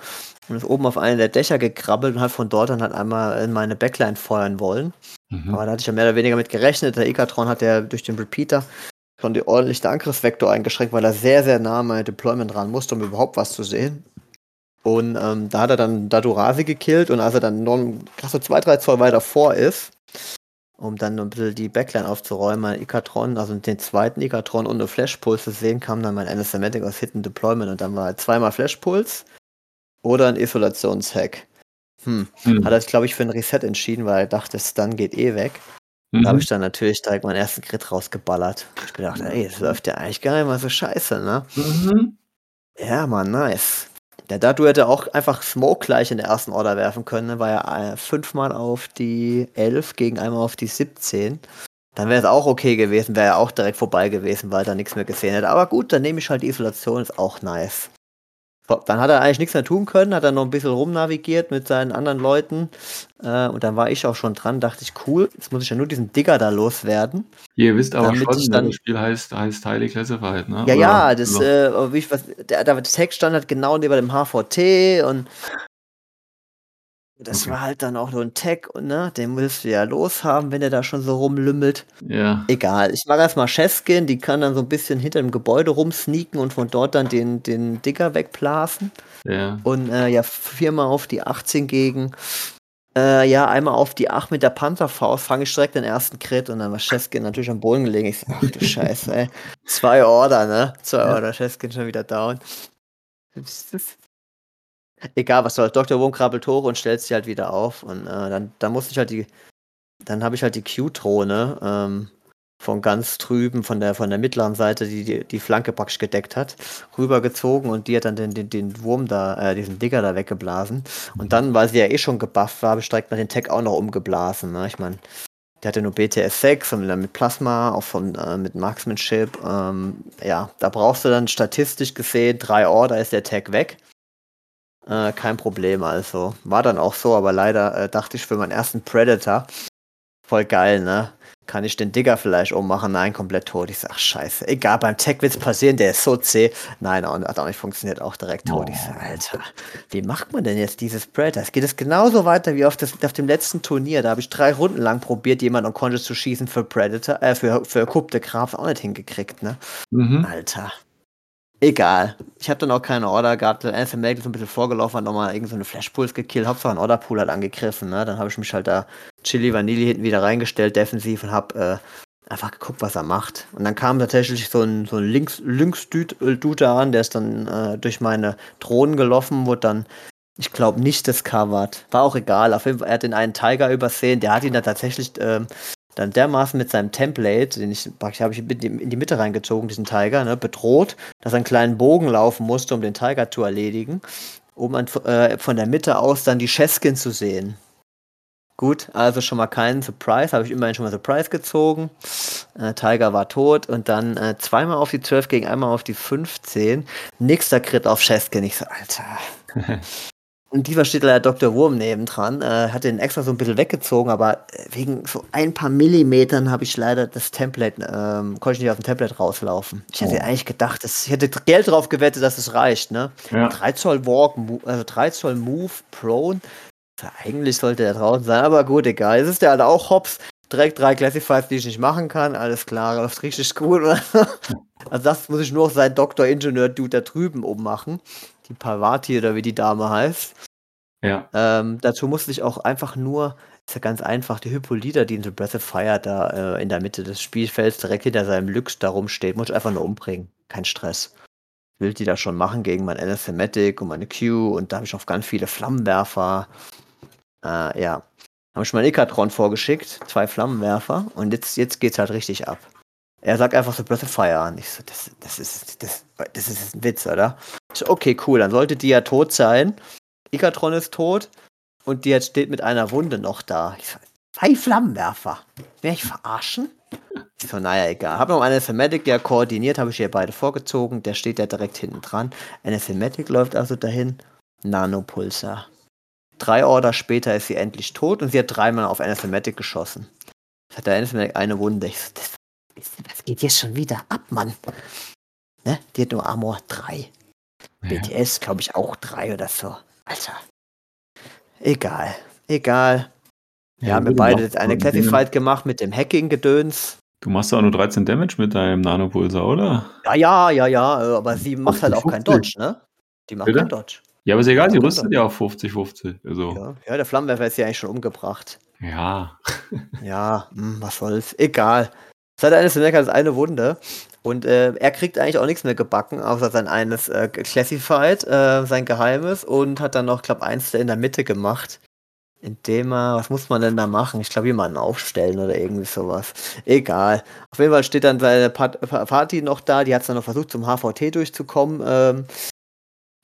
und ist oben auf einen der Dächer gekrabbelt und hat von dort dann halt einmal in meine Backline feuern wollen. Mhm. Aber da hatte ich ja mehr oder weniger mit gerechnet. Der Ikatron hat ja durch den Repeater schon die ordentliche Angriffsvektor eingeschränkt, weil er sehr, sehr nah an mein Deployment ran musste, um überhaupt was zu sehen. Und ähm, da hat er dann Dadurasi gekillt und als er dann noch krass so zwei, drei Zoll weiter vor ist, um dann ein bisschen die Backline aufzuräumen, mein Ikatron, also den zweiten Ikatron und eine Flashpulse zu sehen, kam dann mein Anathematic aus Hidden Deployment und dann war halt zweimal Flashpulse oder ein Isolationshack. Hm. Mhm. Hat er sich, glaube ich, für ein Reset entschieden, weil er dachte, Stun geht eh weg. Mhm. Da habe ich dann natürlich direkt meinen ersten Crit rausgeballert. Ich gedacht, ey, das läuft ja eigentlich gar nicht mal so scheiße, ne? Mhm. Ja, Mann, nice. Der Dadu hätte auch einfach Smoke gleich in der ersten Order werfen können, ne? war ja äh, fünfmal auf die 11 gegen einmal auf die 17. Dann wäre es auch okay gewesen, wäre er auch direkt vorbei gewesen, weil er nichts mehr gesehen hätte. Aber gut, dann nehme ich halt die Isolation, ist auch nice. Dann hat er eigentlich nichts mehr tun können, hat er noch ein bisschen rumnavigiert mit seinen anderen Leuten. Äh, und dann war ich auch schon dran, dachte ich, cool, jetzt muss ich ja nur diesen Digger da loswerden. Ihr wisst aber schon, ich ne, dann- das Spiel heißt, heißt Highly Classified, ne? Ja, Oder- ja, das, also, äh, wie ich, was, der, der Text stand halt genau neben dem HVT und das Okay. war halt dann auch nur ein Tag und ne, den willst du ja loshaben, wenn der da schon so rumlümmelt. ja, Egal, ich mache erstmal Chefskin, die kann dann so ein bisschen hinter dem Gebäude rumsneaken und von dort dann den, den Digger wegblasen. ja. Und äh, ja, viermal auf die 18 gegen. Äh, ja, einmal auf die 8 mit der Panzerfaust, fange ich direkt den ersten Crit und dann war Chefskin natürlich am Boden gelegen. Ich so, ach du Scheiße, ey. Zwei Order, ne? Zwei. Order, Chefskin schon wieder down. Das ist- Egal, was soll. Dr. Wurm krabbelt hoch und stellt sich halt wieder auf. Und äh, dann, dann musste ich halt die. Dann habe ich halt die Q-Drohne ähm, von ganz drüben, von der, von der mittleren Seite, die, die die Flanke praktisch gedeckt hat, rübergezogen und die hat dann den, den, den Wurm da, äh, diesen Digger da weggeblasen. Und dann, weil sie ja eh schon gebufft war, direkt mal den Tag auch noch umgeblasen. Ne? Ich meine, der hatte nur BTS 6 und dann mit Plasma, auch von, äh, mit Marksmanship. Ähm, ja, da brauchst du dann statistisch gesehen drei Order, ist der Tag weg. Äh, kein Problem, also. War dann auch so, aber leider äh, dachte ich für meinen ersten Predator, voll geil, ne? Kann ich den Digger vielleicht ummachen? Nein, komplett tot. Ich sag, scheiße. Egal, beim Tech wird's passieren, der ist so zäh. Nein, hat auch nicht funktioniert, auch direkt tot. Ich sag, Alter, wie macht man denn jetzt dieses Predator? Es geht es genauso weiter wie auf, das, auf dem letzten Turnier. Da habe ich drei Runden lang probiert, jemanden unconscious zu schießen für Predator, äh, für, für de Graf auch nicht hingekriegt, ne? Mhm. Alter. Egal. Ich habe dann auch keine Order gehabt. Anthony Melk ist so ein bisschen vorgelaufen, hat nochmal irgendeine so eine gekillt. Hauptsache ein Orderpool hat angegriffen. Ne? Dann habe ich mich halt da Chili Vanilli hinten wieder reingestellt, defensiv, und habe äh, einfach geguckt, was er macht. Und dann kam tatsächlich so ein, so ein Links, Lynx-Dude an, der ist dann äh, durch meine Drohnen gelaufen, wurde dann, ich glaube, nicht discovered. War auch egal. Auf jeden Fall, er hat den einen Tiger übersehen, der hat ihn dann tatsächlich ähm, dann dermaßen mit seinem Template, den ich praktisch habe ich in die, Mitte reingezogen, diesen Tiger, ne, bedroht, dass er einen kleinen Bogen laufen musste, um den Tiger zu erledigen, um an, äh, von der Mitte aus dann die Cheskin zu sehen. Gut, also schon mal keinen Surprise, habe ich immerhin schon mal Surprise gezogen. Äh, Tiger war tot und dann äh, zweimal auf die 12 gegen einmal auf die 15. Nächster Crit auf Cheskin. Ich so, Alter. Und dieser steht leider Dr. Wurm nebendran, äh, hat den extra so ein bisschen weggezogen, aber äh, wegen so ein paar Millimetern habe ich leider das Template, ähm, konnte ich nicht aus dem Template rauslaufen. Ich hätte Oh. eigentlich gedacht, dass, ich hätte Geld drauf gewettet, dass es reicht, ne? Ja. 3 Zoll Walk, also 3 Zoll Move, Prone. Ja, Eigentlich sollte er draußen sein, aber gut, egal. Es ist ja halt auch Hops. Direkt drei Classifieds, die ich nicht machen kann. Alles klar, läuft richtig gut. also das muss ich nur auf seinen Doktor-Ingenieur-Dude da drüben ummachen. Die Parvati oder wie die Dame heißt. Ja. Ähm, dazu musste ich auch einfach nur, ist ja ganz einfach, die Hippolyta, die in The Breath of Fire da äh, in der Mitte des Spielfelds direkt hinter seinem Lux da rumsteht, muss ich einfach nur umbringen. Kein Stress. Will die da schon machen gegen mein Anathematic und meine Q und da habe ich noch ganz viele Flammenwerfer. Äh, ja. Habe ich meinen Ikatron vorgeschickt, zwei Flammenwerfer und jetzt, jetzt geht's halt richtig ab. Er sagt einfach so Breath of Fire an. Ich so, das, das, ist, das, das ist ein Witz, oder? Ich so, okay, cool, dann sollte die ja tot sein. Ikatron ist tot und die jetzt steht mit einer Wunde noch da. Ich so, zwei Flammenwerfer. Will ich verarschen? Ich so, naja, egal. Hab noch eine Thematic ja koordiniert, habe ich hier beide vorgezogen. Der steht ja direkt hinten dran. Eine Thematic läuft also dahin. Nanopulsar. Drei Order später ist sie endlich tot und sie hat dreimal auf eine Thematic geschossen. Das hat der Anathematic eine Wunde. Ich so, das, das geht jetzt schon wieder ab, Mann. Ne? Die hat nur Armor 3. ja. BTS, glaube ich, auch drei oder so. Alter. Egal. Egal. Wir haben wir beide jetzt eine Classified gemacht mit dem Hacking-Gedöns. Du machst auch nur 13 Damage mit deinem Nanopulsar, oder? Ja, ja, ja, ja, aber sie macht halt auch keinen 50. Dodge, ne? Die macht Bitte? keinen Dodge. Ja, aber ist egal, sie Ja, rüstet genau. ja auf 50-50. Also, Ja. ja, der Flammenwerfer ist ja eigentlich schon umgebracht. ja. Ja, hm, was soll's. Egal. Seit eines Merker ist eine Wunde. Und äh, er kriegt eigentlich auch nichts mehr gebacken, außer sein eines äh, Classified, äh, sein Geheimes, und hat dann noch, glaube eins in der Mitte gemacht. Indem er, was muss man denn da machen? Ich glaube, jemanden aufstellen oder irgendwie sowas. Egal. Auf jeden Fall steht dann seine Party noch da, die hat es dann noch versucht, zum HVT durchzukommen. Ähm,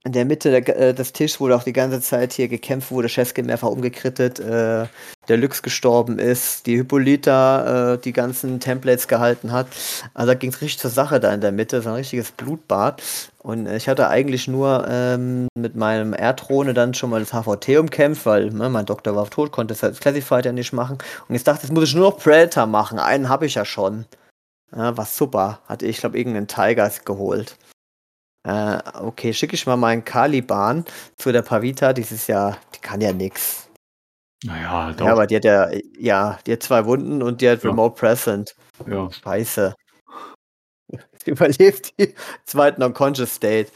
in der Mitte der, äh, des Tisches wurde auch die ganze Zeit hier gekämpft, wurde Chesky mehrfach umgekrittet, äh, der Lux gestorben ist, die Hippolyta äh, die ganzen Templates gehalten hat. Also da ging es richtig zur Sache da in der Mitte, so ein richtiges Blutbad. Und äh, ich hatte eigentlich nur ähm, mit meinem Erdrone dann schon mal das HVT umkämpft, weil ne, mein Doktor war tot, konnte das Classified ja nicht machen. Und jetzt dachte ich, jetzt muss ich nur noch Predator machen. Einen habe ich ja schon. Ja, war super. Hatte ich, glaube irgendeinen Tiger geholt. Äh, okay, schicke ich mal meinen Caliban zu der Pavita dieses Jahr. Die kann ja nix. Naja, doch. Ja, aber die hat ja, ja, die hat zwei Wunden und die hat Ja. Remote Present. ja. Scheiße. Sie überlebt die zweiten Unconscious State.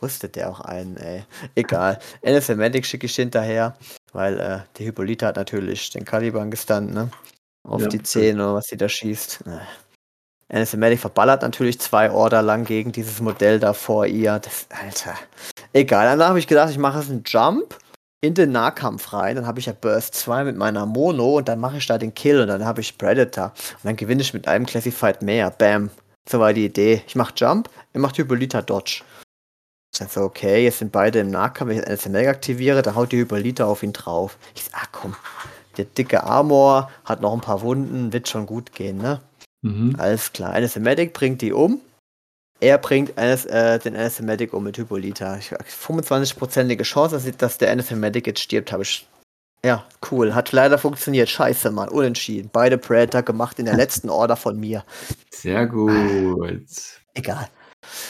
Rüstet der auch einen, ey. Egal. NSMatic schicke ich hinterher, weil äh, die Hippolyta hat natürlich den Caliban gestunt, ne? Auf Ja. die 10 oder was die da schießt. Äh. NSMatic verballert natürlich zwei Order lang gegen dieses Modell da vor ihr. Das, Alter. Egal, dann habe ich gedacht, ich mache jetzt einen Jump in den Nahkampf rein. Dann habe ich ja Burst 2 mit meiner Mono und dann mache ich da den Kill und dann habe ich Predator. Und dann gewinne ich mit einem Classified mehr. Bam. So war die Idee. Ich mache Jump, er macht Hippolyta Dodge. Ich sag so, okay, jetzt sind beide im Nahkampf. Wenn ich das NSML aktiviere, dann haut die Hippolyta auf ihn drauf. Ich sag, ah komm, der dicke Armor hat noch ein paar Wunden, wird schon gut gehen, ne? Mhm. Alles klar. Anesthematic bringt die um. Er bringt eines, äh, den Anesthematic um mit Hippolyta. Ich, 25%ige Chance, dass, dass der Anesthematic jetzt stirbt, habe ich. Ja, cool. Hat leider funktioniert. Scheiße, Mann. Unentschieden. Beide Predator gemacht in der letzten Order von mir. Sehr gut. Egal.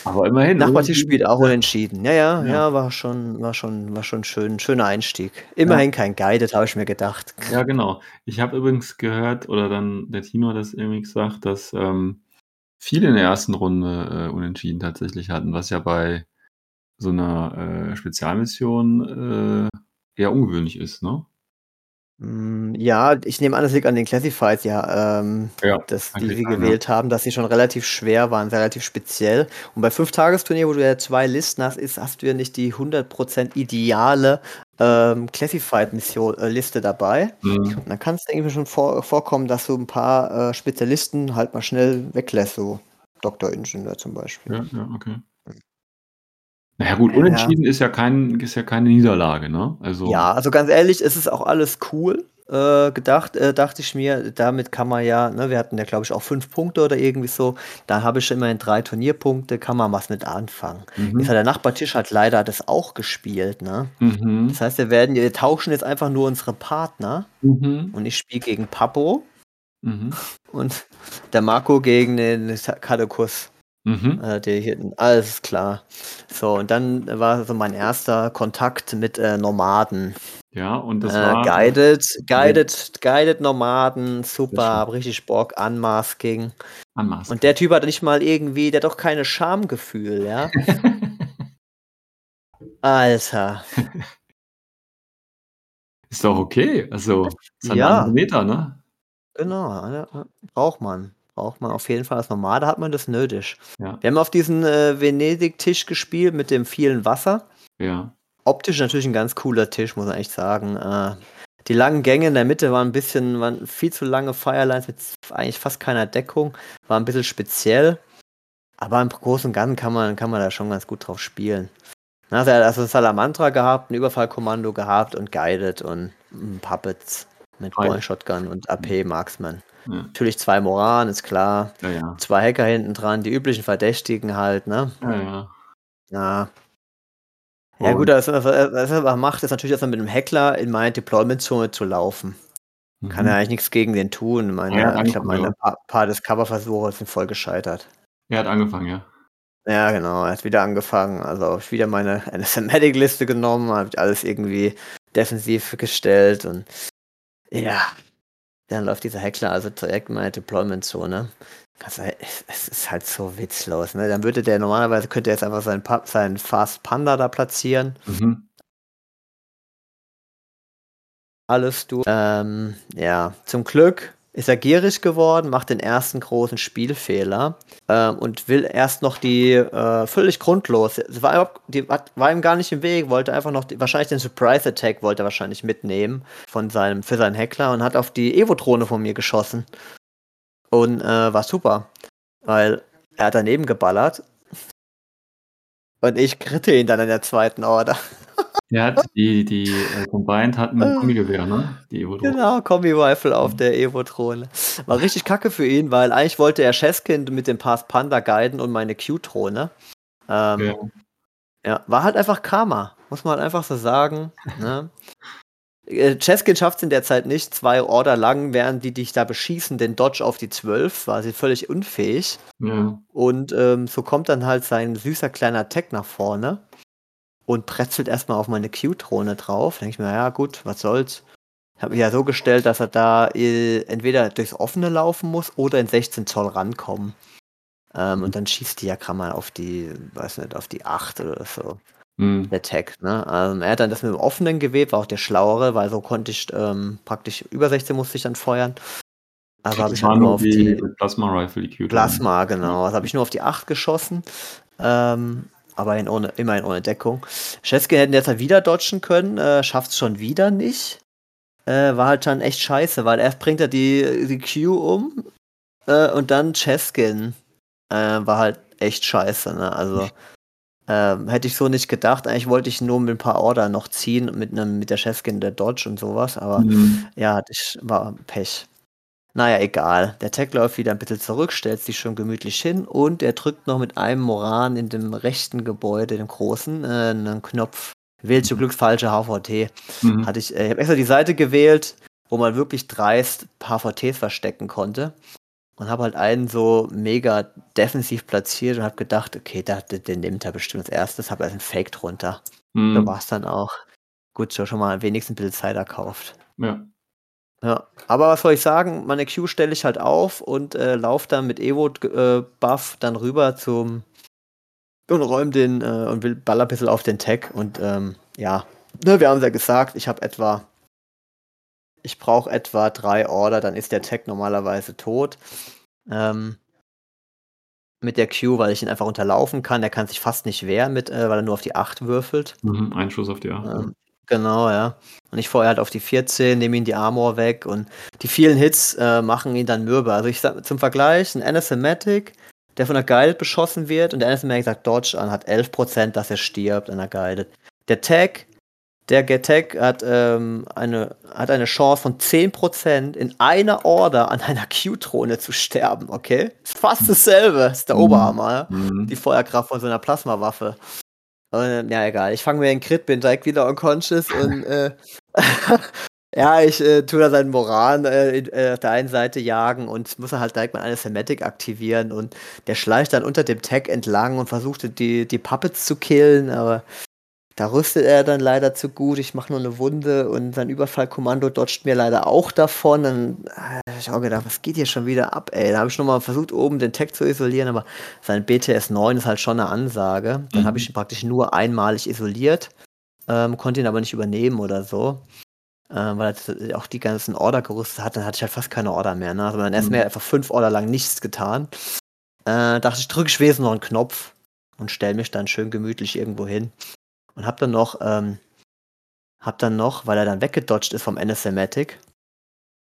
Aber immerhin. Nachbartisch spielt auch unentschieden. Ja, ja, ja, Ja. war schon, war schon, war schon schön. Schöner Einstieg. Immerhin kein Guided, habe ich mir gedacht. Ja, genau. Ich habe übrigens gehört, oder dann der Tino hat das irgendwie gesagt, dass ähm, viele in der ersten Runde äh, unentschieden tatsächlich hatten, was ja bei so einer äh, Spezialmission äh, eher ungewöhnlich ist, ne? Mm, Ja, ich nehme an, das liegt an den Classifieds, ja, ähm, Ja, dass die sie sein, ja. gewählt haben, dass sie schon relativ schwer waren, relativ speziell. Und bei Fünf-Tagesturnier, wo du ja zwei Listen hast, ist, hast du ja nicht die 100% ideale ähm, Classified-Mission-Liste dabei. Mhm. Und dann kann es irgendwie schon vor, vorkommen, dass du ein paar äh, Spezialisten halt mal schnell weglässt, so Doktoringenieur zum Beispiel. Ja, ja, okay. Naja, gut, Ja. unentschieden ist ja kein, ist ja keine Niederlage, ne? Also, Ja, also ganz ehrlich, es ist auch alles cool. Äh, gedacht, äh, dachte ich mir, damit kann man ja, ne, wir hatten ja, glaube ich, auch fünf Punkte oder irgendwie so. Da habe ich immerhin drei Turnierpunkte, kann man was mit anfangen. Mhm. Jetzt hat der Nachbartisch hat leider das auch gespielt, ne? Mhm. Das heißt, wir werden, wir tauschen jetzt einfach nur unsere Partner Mhm. und ich spiele gegen Papo Mhm. und der Marco gegen den Kadekus. Mhm. Äh, der hier, alles klar. So, und dann war so mein erster Kontakt mit äh, Nomaden. Ja, und das Äh, war. guided, guided, guided Nomaden, super, richtig Bock, Unmasking. Anmaß. Und der Typ hat nicht mal irgendwie, der hat doch keine Schamgefühl, ja. Alter. Ist doch okay. Also, ist ein Ja. Meter, ne? Genau, ja, ja. braucht man. Braucht man auf jeden Fall als Nomade, hat man das nötig. Ja. Wir haben auf diesen äh, Venedig-Tisch gespielt mit dem vielen Wasser. Ja. Optisch natürlich ein ganz cooler Tisch, muss man echt sagen. Äh, die langen Gänge in der Mitte waren ein bisschen, waren viel zu lange Firelines mit eigentlich fast keiner Deckung. War ein bisschen speziell. Aber im Großen und Ganzen kann man, kann man da schon ganz gut drauf spielen. Also er hat also Salamantra gehabt, ein Überfallkommando gehabt und Guided und Puppets mit. Point Shotgun und AP Marksman. Ja, Natürlich zwei Moran, ist klar. ja. ja. Zwei Hacker hinten dran, die üblichen Verdächtigen halt, ne? ja, ja. Ja. Ja gut, das, was er was er macht, ist natürlich erstmal mit dem Heckler in meine Deployment-Zone zu laufen. Kann Mhm. ja eigentlich nichts gegen den tun. Meine, Ja, ich glaube, meine paar, paar Discover-Versuche sind voll gescheitert. Er hat angefangen, ja. Ja, genau, er hat wieder angefangen. Also habe ich wieder meine NSMatic-Liste genommen, habe ich alles irgendwie defensiv gestellt und ja, dann läuft dieser Heckler also direkt in meine Deployment-Zone. Also, es, ist halt so witzlos, ne? Dann würde der normalerweise könnte er jetzt einfach seinen, Pa- seinen Fast Panda da platzieren. Mhm. Alles du. Ähm, ja, zum Glück ist er gierig geworden, macht den ersten großen Spielfehler ähm, und will erst noch die äh, völlig grundlos. War, die, war ihm gar nicht im Weg, wollte einfach noch die, wahrscheinlich den Surprise Attack wollte er wahrscheinlich mitnehmen von seinem für seinen Heckler und hat auf die Evo-Drohne von mir geschossen und äh, war super, weil er hat daneben geballert Und ich kritte ihn dann in der zweiten Order. Der hat die, die äh, Combined hatten ein Kombigewehr, ne? Die Evo Genau, Kombi-Rifle auf der Evo-Drohne. War richtig kacke für ihn, weil eigentlich wollte er Cheskin mit dem Pass Panda guiden und meine Q-Drohne. Ähm, Ja. Ja, war halt einfach Karma, muss man halt einfach so sagen. Ne? Äh, Cheskin schafft es in der Zeit nicht, zwei Order lang, während die dich da beschießen, den Dodge auf die 12, war sie völlig unfähig. Ja. Und ähm, so kommt dann halt sein süßer kleiner Tech nach vorne und pretzelt erstmal auf meine Q-Drohne drauf. Denke ich mir, ja gut, was soll's. Ich habe mich ja so gestellt, dass er da äh, entweder durchs Offene laufen muss oder in 16 Zoll rankommen. Ähm, und dann schießt die ja gerade mal auf die, weiß nicht, auf die 8 oder so Hm. der Tag. Ne? Ähm, er hat dann das mit dem offenen gewählt, war auch der schlauere, weil so konnte ich ähm, praktisch über 16 musste ich dann feuern. Also habe ich Das war halt nur nur auf die die Plasma Rifle, die Q. Plasma, genau. Also habe ich nur auf die 8 geschossen. Ähm, aber in ohne, immerhin ohne Deckung. Chesky hätten jetzt halt wieder dodgen können, äh, schafft es schon wieder nicht. Äh, war halt dann echt scheiße, weil erst bringt er die, die Q um äh, und dann Cheskin. Äh, war halt echt scheiße, ne? Also ähm, hätte ich so nicht gedacht. Eigentlich wollte ich nur mit ein paar Order noch ziehen, mit, einem, mit der Cheskin der Dodge und sowas, aber Hm. ja, ich war Pech. Naja, egal. Der Tech läuft wieder ein bisschen zurück, stellt sich schon gemütlich hin und er drückt noch mit einem Moran in dem rechten Gebäude, dem großen, äh, einen Knopf. Wählt zu Glück falsche HVT. Mhm. Hatte ich, äh, ich habe extra die Seite gewählt, wo man wirklich dreist HVTs verstecken konnte. Und habe halt einen so mega defensiv platziert und habe gedacht, okay, da, den, nimmt er bestimmt als erstes, habe also einen Fake drunter. So Hm. war es dann auch. Gut, schon mal wenigstens ein bisschen Zeit erkauft. Ja. Ja, aber was soll ich sagen? Meine Q stelle ich halt auf und äh, laufe dann mit Evo-Buff dann rüber zum und räume den äh, und will baller ein bisschen auf den Tag und ähm, ja, ne, wir haben es ja gesagt, ich habe etwa ich brauche etwa drei Order, dann ist der Tag normalerweise tot. Ähm, mit der Q, weil ich ihn einfach unterlaufen kann. Der kann sich fast nicht wehren, mit, äh, weil er nur auf die 8 würfelt. Mhm. Ein Schuss auf die 8. Ähm, genau, ja. Und ich feuer halt auf die 14, nehme ihn die Armor weg und die vielen Hits äh, machen ihn dann mürbe. Also ich sag zum Vergleich, ein Anathematic, der von der Guided beschossen wird und der Anathematic sagt Dodge an, hat 11%, dass er stirbt an der Guided. Der Tag, der Get Tag hat, ähm, eine, hat eine Chance von 10% in einer Order an einer Q-Drohne zu sterben, okay? Ist fast dasselbe, ist der Mhm. Oberhammer, ja? Mhm. die Feuerkraft von so einer Plasmawaffe. Und, ja, egal. Ich fange mir den Crit, bin direkt wieder unconscious und äh, ja, ich äh, tue da seinen Moran äh, äh, auf der einen Seite jagen und muss halt direkt mal eine Thematic aktivieren und der schleicht dann unter dem Tag entlang und versuchte die, die Puppets zu killen, aber da rüstet er dann leider zu gut. Ich mache nur eine Wunde und sein Überfallkommando dodgt mir leider auch davon. Und äh, ich habe auch gedacht, was geht hier schon wieder ab, ey? Da habe ich nochmal versucht, oben den Tag zu isolieren, aber sein BTS 9 ist halt schon eine Ansage. Dann Mhm. habe ich ihn praktisch nur einmalig isoliert, ähm, konnte ihn aber nicht übernehmen oder so. Ähm, weil er auch die ganzen Order gerüstet hat, dann hatte ich halt fast keine Order mehr. Ne? Also dann erst Mhm. mir einfach fünf Order lang nichts getan. Äh, dachte ich, drücke ich wenigstens noch einen Knopf und stelle mich dann schön gemütlich irgendwo hin. Und hab dann noch, ähm, hab dann noch, weil er dann weggedodged ist vom Anathematic,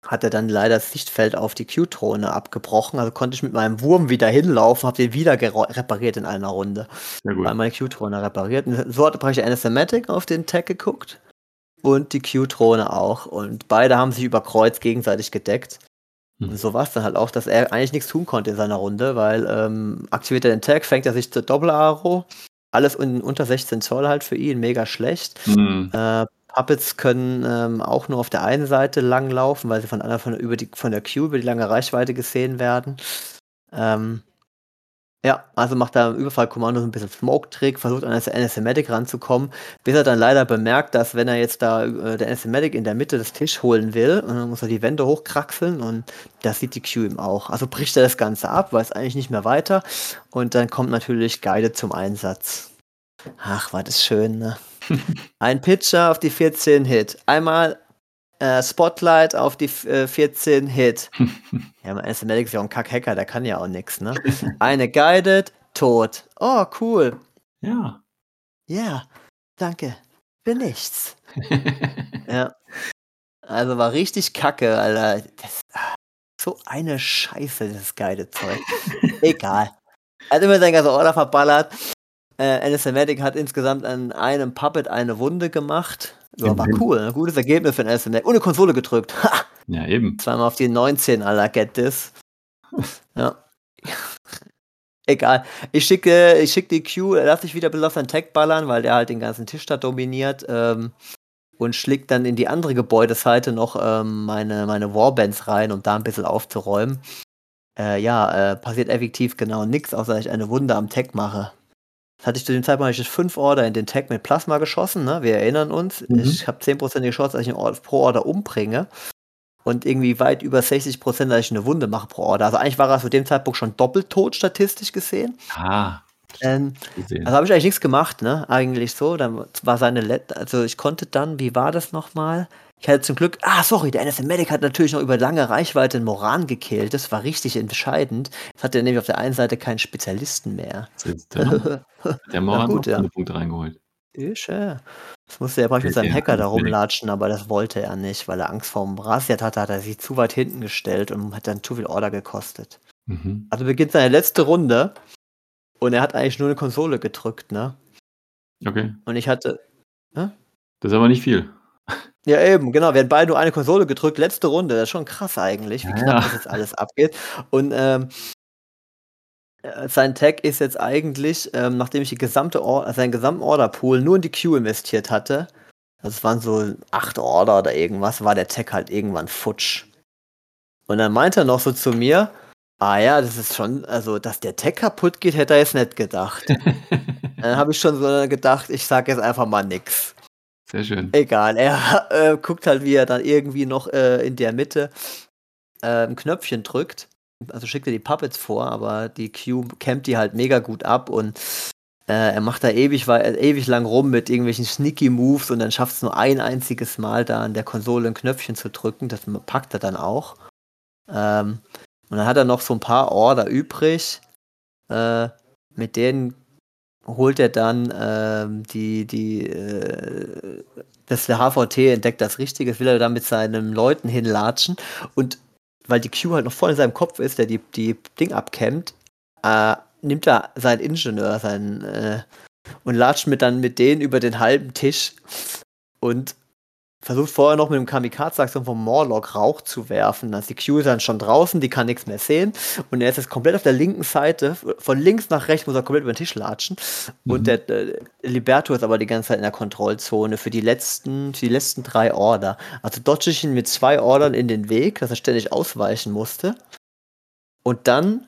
hat er dann leider das Sichtfeld auf die Q-Drohne abgebrochen. Also konnte ich mit meinem Wurm wieder hinlaufen, hab den wieder repariert in einer Runde. Sehr gut. Weil meine Q-Drohne repariert. Und so hatte praktisch Anathematic auf den Tag geguckt. Und die Q-Drohne auch. Und beide haben sich über Kreuz gegenseitig gedeckt. Hm. Und so war es dann halt auch, dass er eigentlich nichts tun konnte in seiner Runde, weil ähm, aktiviert er den Tag, fängt er sich zur Doppel-Aro. Alles un unter 16 Zoll halt für ihn, mega schlecht. Mhm. Äh, Puppets können ähm, auch nur auf der einen Seite lang laufen, weil sie von einer von, über die, von der Q über die lange Reichweite gesehen werden. Ähm, ja, also macht er im Überfallkommando so ein bisschen Smoke-Trick, versucht an das Anathematic ranzukommen, bis er dann leider bemerkt, dass wenn er jetzt da äh, der Anathematic in der Mitte des Tisch holen will, und dann muss er die Wände hochkraxeln und das sieht die Q ihm auch. Also bricht er das Ganze ab, weiß eigentlich nicht mehr weiter und dann kommt natürlich Guided zum Einsatz. Ach, war das schön, ne? Ein Pitcher auf die 14 Hit. Einmal äh, Spotlight auf die äh, 14 Hit. Ja, mein Anathematic ist ja auch ein Kack-Hacker, der kann ja auch nichts, ne? Eine Guided, tot. Oh, cool. Ja. Ja, danke. Für nichts. Ja. Also war richtig kacke, Alter. Das, ah, so eine Scheiße, das geile Zeug. Egal. Er hat immer sein ganzes Order verballert. Äh, Anathematic hat insgesamt an einem Puppet eine Wunde gemacht. Ja, war cool, ein gutes Ergebnis für Anathematic. Eine Konsole gedrückt. Ha! Ja, eben. Zweimal auf die 19, aller get this. Ja. Egal. Ich schicke, ich schicke die Q, lass dich wieder auf seinen Tag ballern, weil der halt den ganzen Tisch da dominiert. Ähm, und schlägt dann in die andere Gebäudeseite noch ähm, meine, meine Warbands rein, um da ein bisschen aufzuräumen. Äh, ja, äh, passiert effektiv genau nichts, außer dass ich eine Wunde am Tag mache. Das hatte ich zu dem Zeitpunkt hatte ich fünf Order in den Tag mit Plasma geschossen, ne? Wir erinnern uns. Mhm. Ich habe 10% die Chance, dass ich einen pro Order umbringe. Und irgendwie weit über 60%, dass ich eine Wunde mache pro Order. Also eigentlich war er zu dem Zeitpunkt schon doppelt tot, statistisch gesehen. Ah, Ähm, gesehen. also habe ich eigentlich nichts gemacht, ne? Eigentlich so. Dann war seine Let also ich konnte dann, wie war das nochmal? Ich hatte zum Glück, ah, sorry, der NSM Medic hat natürlich noch über lange Reichweite einen Moran gekillt. Das war richtig entscheidend. Jetzt hat er nämlich auf der einen Seite keinen Spezialisten mehr. Der, der Moran gut, hat ja. ja. Punkte reingeholt. Ich, ja. Das musste er praktisch mit seinem Hacker da rumlatschen, aber das wollte er nicht, weil er Angst vor dem Brasiat hatte, hat er sich zu weit hinten gestellt und hat dann zu viel Order gekostet. Mhm. Also beginnt seine letzte Runde und er hat eigentlich nur eine Konsole gedrückt, ne? Okay. Und ich hatte, Das ist aber nicht viel. Ja, eben, genau. Wir haben beide nur eine Konsole gedrückt, letzte Runde. Das ist schon krass eigentlich, wie Ja, knapp das jetzt alles abgeht. Und ähm, äh, sein Tag ist jetzt eigentlich, ähm, nachdem ich die gesamte Or also seinen gesamten Orderpool nur in die Queue investiert hatte, das waren so acht Order oder irgendwas, war der Tag halt irgendwann futsch. Und dann meinte er noch so zu mir, ah ja, das ist schon, also, dass der Tag kaputt geht, hätte er jetzt nicht gedacht. dann habe ich schon so gedacht, ich sage jetzt einfach mal nix. Sehr schön. Egal, er äh, guckt halt, wie er dann irgendwie noch äh, in der Mitte äh, ein Knöpfchen drückt. Also schickt er die Puppets vor, aber die Q campt die halt mega gut ab und äh, er macht da ewig, äh, ewig lang rum mit irgendwelchen sneaky Moves und dann schafft es nur ein einziges Mal da an der Konsole ein Knöpfchen zu drücken. Das packt er dann auch. Ähm, und dann hat er noch so ein paar Order übrig. Äh, mit denen holt er dann ähm, die, die, äh, das HVT entdeckt das Richtige, will er dann mit seinen Leuten hinlatschen. Und weil die Q halt noch voll in seinem Kopf ist, der die, die Ding abkämmt, äh, nimmt er seinen Ingenieur seinen, äh, und latscht mit dann mit denen über den halben Tisch. Und versucht vorher noch mit dem Kamikaze-Aktion vom Morlock Rauch zu werfen. Also die Q ist dann schon draußen, die kann nichts mehr sehen. Und er ist jetzt komplett auf der linken Seite. Von links nach rechts muss er komplett über den Tisch latschen. Und Mhm. der äh, Liberto ist aber die ganze Zeit in der Kontrollzone für die letzten, für die letzten drei Order. Also dodge ich ihn mit zwei Ordern in den Weg, dass er ständig ausweichen musste. Und dann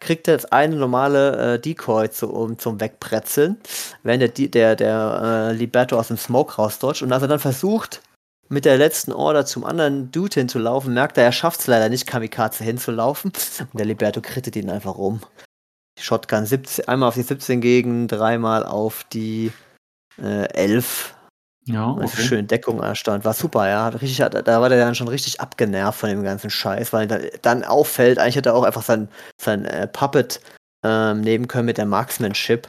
kriegt er jetzt eine normale äh, Decoy zu, um, zum Wegbretzeln, während der, der, der äh, Liberto aus dem Smoke rausdodgt. Und als er dann versucht, mit der letzten Order zum anderen Dude hinzulaufen, merkt er, er schafft es leider nicht, Kamikaze hinzulaufen. Und der Liberto krittet ihn einfach um. Shotgun 17, einmal auf die 17 gegen, dreimal auf die äh, 11. Ja, Also okay. schön Deckung erstaunt. War super, ja. Richtig, da war der dann schon richtig abgenervt von dem ganzen Scheiß, weil dann, dann auffällt, eigentlich hätte er auch einfach sein, sein äh, Puppet ähm, nehmen können mit der Marksmanship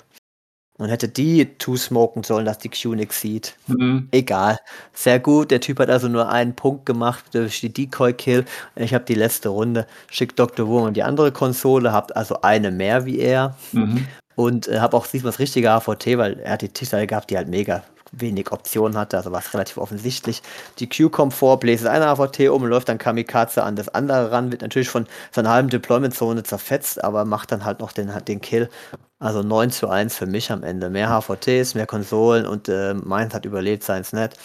und hätte die two smoken sollen, dass die Q nix sieht. Mhm. Egal. Sehr gut. Der Typ hat also nur einen Punkt gemacht durch die Decoy-Kill. Ich habe die letzte Runde. Schickt Dr. Wurm in die andere Konsole, habt also eine mehr wie er. Mhm. Und äh, habe auch diesmal das richtige HVT, weil er hat die Tischseite gehabt, die halt mega wenig Optionen hatte, also war es relativ offensichtlich. Die Q kommt vor, bläst eine HVT um und läuft dann Kamikaze an das andere ran, wird natürlich von seiner halben Deployment-Zone zerfetzt, aber macht dann halt noch den, den Kill. Also 9 zu 1 für mich am Ende. Mehr HVTs, mehr Konsolen und äh, meins hat überlebt, seins nicht.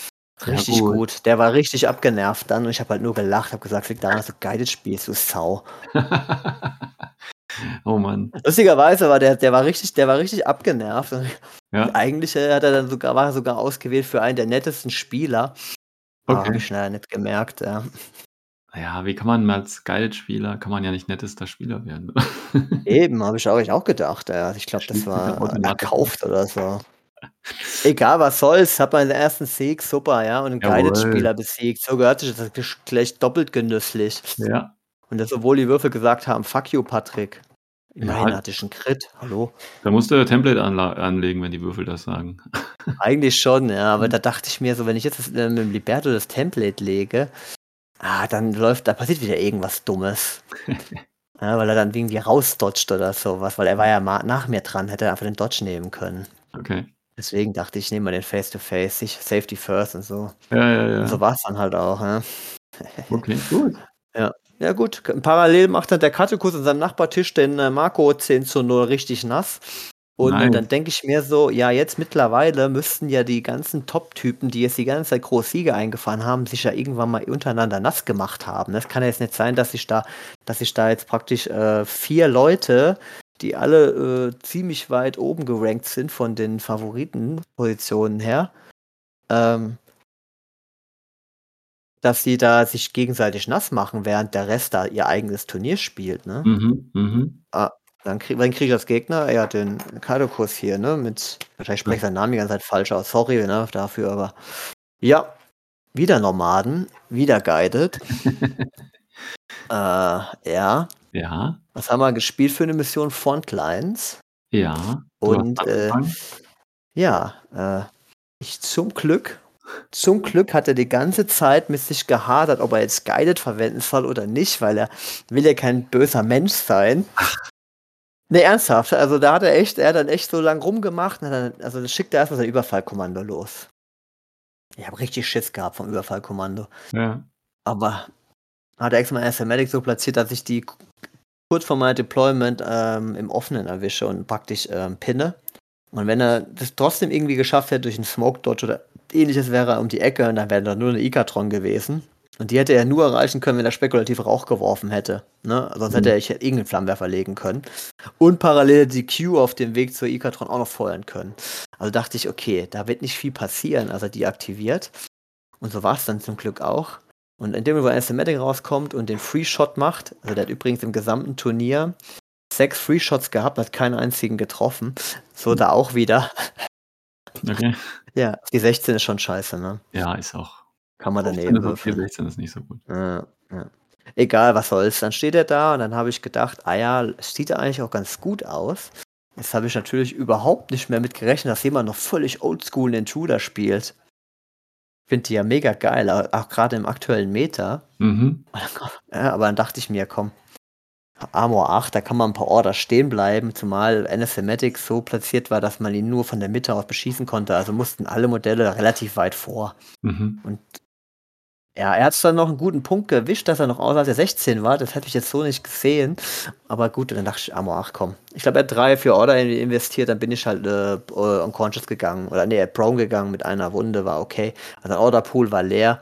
Ja, Richtig gut. gut. Der war richtig abgenervt dann und ich habe halt nur gelacht, habe gesagt, liegt daran, dass du Guided spielst, du Sau. oh Mann. Lustigerweise war der, der war richtig, der war richtig abgenervt. Ja, Eigentlich äh, hat er dann sogar, war er sogar ausgewählt für einen der nettesten Spieler. Okay. Habe ich schnell nicht gemerkt. Ja. Naja, wie kann man als Guided-Spieler, kann man ja nicht nettester Spieler werden. Eben, habe ich auch, ich auch gedacht. Ja. Ich glaube, das war erkauft oder so. Egal, was soll's. Hab meinen ersten Sieg, super, ja. Und einen. Guided-Spieler besiegt. So gehört sich das gesch- gleich doppelt genüsslich. ja. Und das, obwohl die Würfel gesagt haben, fuck you, Patrick. Immerhin Ja. hatte ich einen Crit. Hallo. Da musst du Template anla- anlegen, wenn die Würfel das sagen. Eigentlich schon, ja, Mhm. aber da dachte ich mir so, wenn ich jetzt das, äh, mit dem Liberto das Template lege, ah, dann läuft, da passiert wieder irgendwas Dummes. Ja, weil er dann irgendwie rausdodgt oder sowas, weil er war ja nach mir dran, hätte er einfach den Dodge nehmen können. Okay. Deswegen dachte ich, ich nehme mal den Face-to-Face, sich- Safety First und so. Ja, ja, Und so ja. war es dann halt auch. Ja. Okay, gut. Ja gut, parallel macht dann der Katekus an seinem Nachbartisch den äh, Marco 10 zu 0 richtig nass. Und Nice. dann denke ich mir so, ja, jetzt mittlerweile müssten ja die ganzen Top-Typen, die jetzt die ganze Zeit Großsiege eingefahren haben, sich ja irgendwann mal untereinander nass gemacht haben. Das kann ja jetzt nicht sein, dass sich da, dass sich da jetzt praktisch äh, vier Leute, die alle äh, ziemlich weit oben gerankt sind von den Favoritenpositionen her, ähm, dass sie da sich gegenseitig nass machen, während der Rest da ihr eigenes Turnier spielt, ne? Mhm, mhm. Dann krieg, wann kriegt das Gegner? Er hat den Kadokus hier, ne? Mit, wahrscheinlich spreche ich seinen Namen die ganze Zeit falsch aus. Sorry, ne, dafür, aber. Ja, wieder Nomaden, wieder guided. äh, ja. Ja, Was haben wir gespielt für eine Mission? Frontlines. ja. Und, äh. Ja, äh, ich zum Glück, zum Glück hat er die ganze Zeit mit sich gehadert, ob er jetzt Guided verwenden soll oder nicht, weil er will ja kein böser Mensch sein. Ne, ernsthaft. Also da hat er echt, er hat dann echt so lang rumgemacht. Und dann, also das schickt er erstmal sein Überfallkommando los. Ich habe richtig Schiss gehabt vom Überfallkommando. Ja. Aber hat er extra mal Asthmatic so platziert, dass ich die kurz vor meinem Deployment ähm, im Offenen erwische und praktisch ähm, pinne. Und wenn er das trotzdem irgendwie geschafft hätte durch einen Smoke Dodge oder ähnliches, wäre er um die Ecke und dann wäre da nur eine Ikatron gewesen. Und die hätte er nur erreichen können, wenn er spekulativ Rauch geworfen hätte. Ne? Sonst hätte er hätte irgendeinen Flammenwerfer legen können. Und parallel die Q auf dem Weg zur Ikatron auch noch feuern können. Also dachte ich, okay, da wird nicht viel passieren, als er die aktiviert. Und so war es dann zum Glück auch. Und indem er über Asthmatic rauskommt und den Free Shot macht, also der hat übrigens im gesamten Turnier sechs Free Shots gehabt, hat keinen einzigen getroffen. So da auch wieder. Okay. Ja, die 16 ist schon scheiße, ne? Ja, ist auch. Kann man 15 daneben würfeln. 16 ist nicht so gut. Ja, ja. Egal, was soll's. Dann steht er da und dann habe ich gedacht, ah ja, sieht ja eigentlich auch ganz gut aus. Jetzt habe ich natürlich überhaupt nicht mehr mit gerechnet, dass jemand noch völlig oldschool Intruder spielt. Finde die ja mega geil, au- auch gerade im aktuellen Meta. Mhm. Ja, aber dann dachte ich mir, komm, Armor 8, da kann man ein paar Order stehen bleiben, zumal Anathematic so platziert war, dass man ihn nur von der Mitte aus beschießen konnte. Also mussten alle Modelle relativ weit vor. Mhm. Und ja, er hat dann noch einen guten Punkt gewischt, dass er noch außer als er 16 war. Das hätte ich jetzt so nicht gesehen. Aber gut, dann dachte ich, Armor 8, komm. Ich glaube, er hat drei, vier Order in- investiert, dann bin ich halt äh, unconscious gegangen. Oder nee, er hat prone gegangen mit einer Wunde, war okay. Also der Order Pool war leer.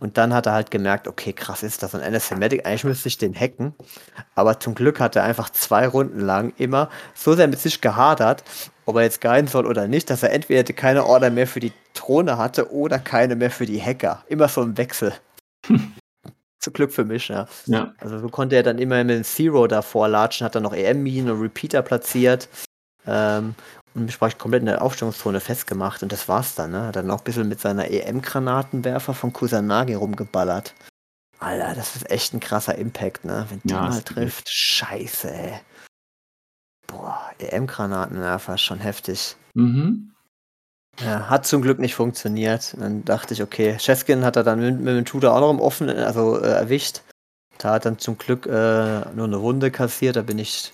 Und dann hat er halt gemerkt, okay, krass ist das ein Anathematic, eigentlich müsste ich den hacken. Aber zum Glück hat er einfach zwei Runden lang immer so sehr mit sich gehadert, ob er jetzt guiden soll oder nicht, dass er entweder keine Order mehr für die Drohne hatte oder keine mehr für die Hacker. Immer so im Wechsel. Zum Glück für mich, ja. Ja. Also so konnte er dann immer mit dem Zero davor latschen, hat dann noch EM-Minen und Repeater platziert. Ähm, und mich praktisch komplett in der Aufstellungszone festgemacht und das war's dann, ne? Hat dann auch ein bisschen mit seiner EM-Granatenwerfer von Kusanagi rumgeballert. Alter, das ist echt ein krasser Impact, ne? Wenn die Ja, mal ist trifft, scheiße, ey. Boah, EM-Granatenwerfer, schon heftig. Mhm. Ja, hat zum Glück nicht funktioniert. Dann dachte ich, okay, Cheskin hat er dann mit, mit dem Tutor auch noch im Offenen, also äh, erwischt. Da hat dann zum Glück äh, nur eine Wunde kassiert, da bin ich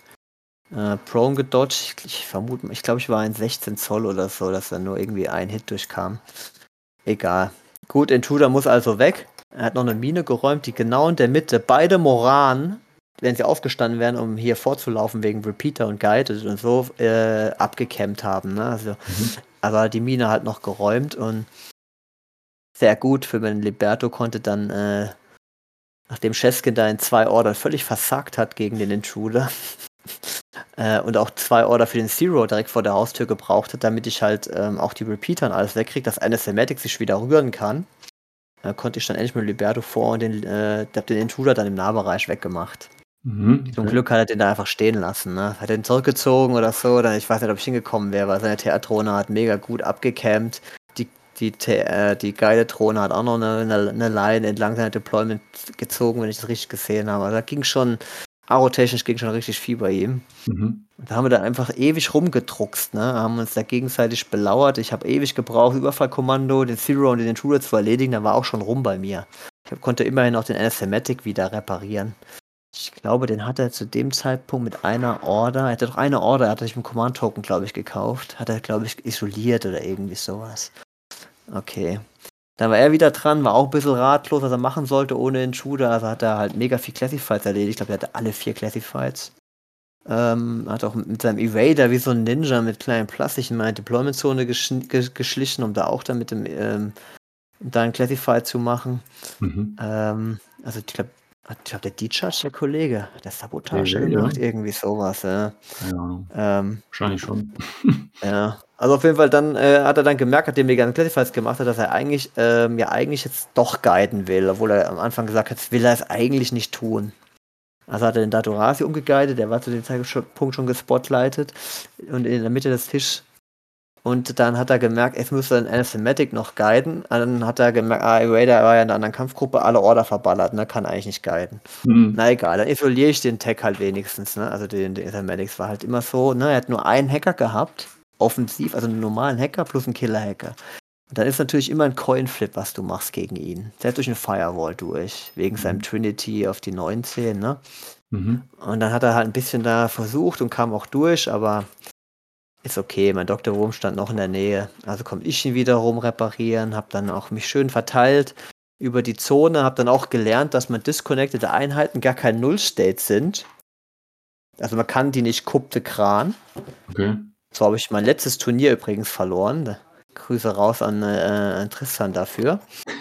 äh, prone gedodged. Ich, ich vermute, ich glaube, ich war ein 16 Zoll oder so, dass da nur irgendwie ein Hit durchkam. Egal. Gut, Intruder muss also weg. Er hat noch eine Mine geräumt, die genau in der Mitte beide Moran, wenn sie aufgestanden wären, um hier vorzulaufen wegen Repeater und Guided und so, äh, abgekämmt haben. Ne? Also, Mhm. aber die Mine halt noch geräumt und sehr gut für den Liberto konnte dann, äh, nachdem Cheskin da in zwei Ordern völlig versagt hat gegen den Intruder äh, und auch zwei Order für den Zero direkt vor der Haustür gebraucht hat, damit ich halt ähm, auch die Repeater und alles wegkriege, dass eine Thematic sich wieder rühren kann, äh, konnte ich dann endlich mit Liberto vor und den, äh, hab den Intruder dann im Nahbereich weggemacht. Mhm. Zum okay. Glück hat er den da einfach stehen lassen. Ne? Hat den zurückgezogen oder so. Oder ich weiß nicht, ob ich hingekommen wäre, weil seine TR-Drohne hat mega gut abgecampt. Die, die, äh, die geile Drohne hat auch noch eine, eine, eine Line entlang seiner Deployment gezogen, wenn ich das richtig gesehen habe. Also da ging schon, arotechnisch ging schon richtig viel bei ihm. Mhm. Da haben wir dann einfach ewig rumgedruckst, ne? Haben uns da gegenseitig belauert. Ich habe ewig gebraucht, Überfallkommando, den Zero und den Intruder zu erledigen. Da war auch schon rum bei mir. Ich hab, konnte immerhin auch den Anathematic wieder reparieren. Ich glaube, den hat er zu dem Zeitpunkt mit einer Order, er hatte doch eine Order, hat er sich mit Command-Token, glaube ich, gekauft. Hat er, glaube ich, isoliert oder irgendwie sowas. Okay. Dann war er wieder dran, war auch ein bisschen ratlos, was er machen sollte ohne Intruder. Also hat er halt mega viel Classifieds erledigt. Ich glaube, er hatte alle vier Classifieds. Ähm, hat auch mit seinem Evader wie so ein Ninja mit kleinen Plastik in meine Deployment-Zone gesch geschlichen, um da auch dann mit dem ähm, da ein Classified zu machen. Mhm. Ähm, also ich glaube, ich glaube, der Discharge, der Kollege, der Sabotage ja. gemacht, irgendwie sowas, ja. Keine Ahnung. Ähm, Wahrscheinlich schon. ja. Also auf jeden Fall dann äh, hat er dann gemerkt, nachdem er die ganzen Classifieds gemacht hat, dass er eigentlich, ähm, ja eigentlich jetzt doch guiden will, obwohl er am Anfang gesagt hat, will er es eigentlich nicht tun. Also hat er den Datorasi umgeguidet, der war zu dem Zeitpunkt schon gespotlightet und in der Mitte des Tisches. Und dann hat er gemerkt, jetzt müsste den Anathematic noch guiden. Und dann hat er gemerkt, ah, Raider war ja in einer anderen Kampfgruppe, alle Order verballert, ne, kann eigentlich nicht guiden. Mhm. Na egal, dann isoliere ich den Tech halt wenigstens, ne? Also den, den Anathematics war halt immer so, ne? Er hat nur einen Hacker gehabt, offensiv, also einen normalen Hacker plus einen Killer-Hacker. Und dann ist natürlich immer ein Coin-Flip, was du machst gegen ihn. Hat durch eine Firewall durch, wegen seinem Trinity auf die 19, ne? Mhm. Und dann hat er halt ein bisschen da versucht und kam auch durch, aber ist okay. Mein Dr. Wurm stand noch in der Nähe. Also konnte ich ihn wiederum reparieren, habe dann auch mich schön verteilt über die Zone, habe dann auch gelernt, dass man disconnected Einheiten gar kein Null-State sind. Also man kann die nicht kuppte Kran. Okay. So habe ich mein letztes Turnier übrigens verloren. Grüße raus an, äh, an Tristan dafür.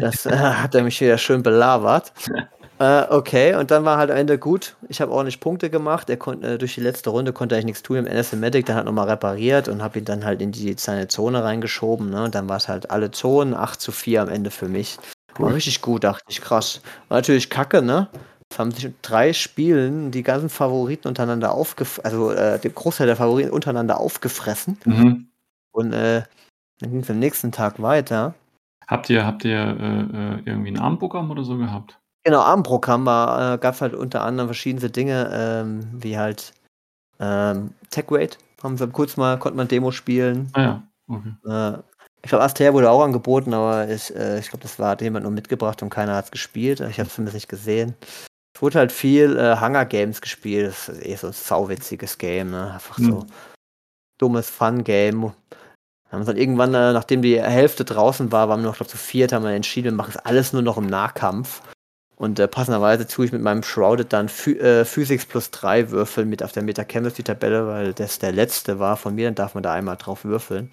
Das äh, hat er mich wieder schön belabert. Äh, okay, und dann war halt am Ende gut. Ich habe ordentlich Punkte gemacht. Er konnte äh, durch die letzte Runde konnte eigentlich nichts tun im NSMatic, dann hat nochmal repariert und habe ihn dann halt in die seine Zone reingeschoben. Ne? Und dann war es halt alle Zonen, 8 zu 4 am Ende für mich. War richtig gut, dachte ich, krass. War natürlich kacke, ne? Es haben sich in drei Spielen die ganzen Favoriten untereinander aufgefressen, also äh, der Großteil der Favoriten untereinander aufgefressen. Mhm. Und äh, dann ging es am nächsten Tag weiter. Habt ihr, habt ihr äh, äh, irgendwie ein Abendprogramm oder so gehabt? Genau, Abendprogramm war, äh, gab es halt unter anderem verschiedene Dinge, ähm, wie halt ähm, TechWait, haben sie kurz mal, konnte man Demo spielen. Ah ja, okay. Äh, ich glaube, Aster wurde auch angeboten, aber ich, äh, ich glaube, das war hat jemand nur mitgebracht und keiner hat es gespielt. Ich habe es zumindest nicht gesehen. Es wurde halt viel äh, Hunger Games gespielt. Das ist eh so ein sauwitziges Game, ne? Einfach so Hm. dummes Fun-Game. Haben dann irgendwann, äh, nachdem die Hälfte draußen war, waren wir noch, glaube zu viert, haben wir entschieden, wir machen es alles nur noch im Nahkampf. Und äh, passenderweise tue ich mit meinem Shrouded dann Phy äh, Physics plus 3 Würfel mit auf der Meta-Chemistry-Tabelle, weil das der letzte war von mir, dann darf man da einmal drauf würfeln.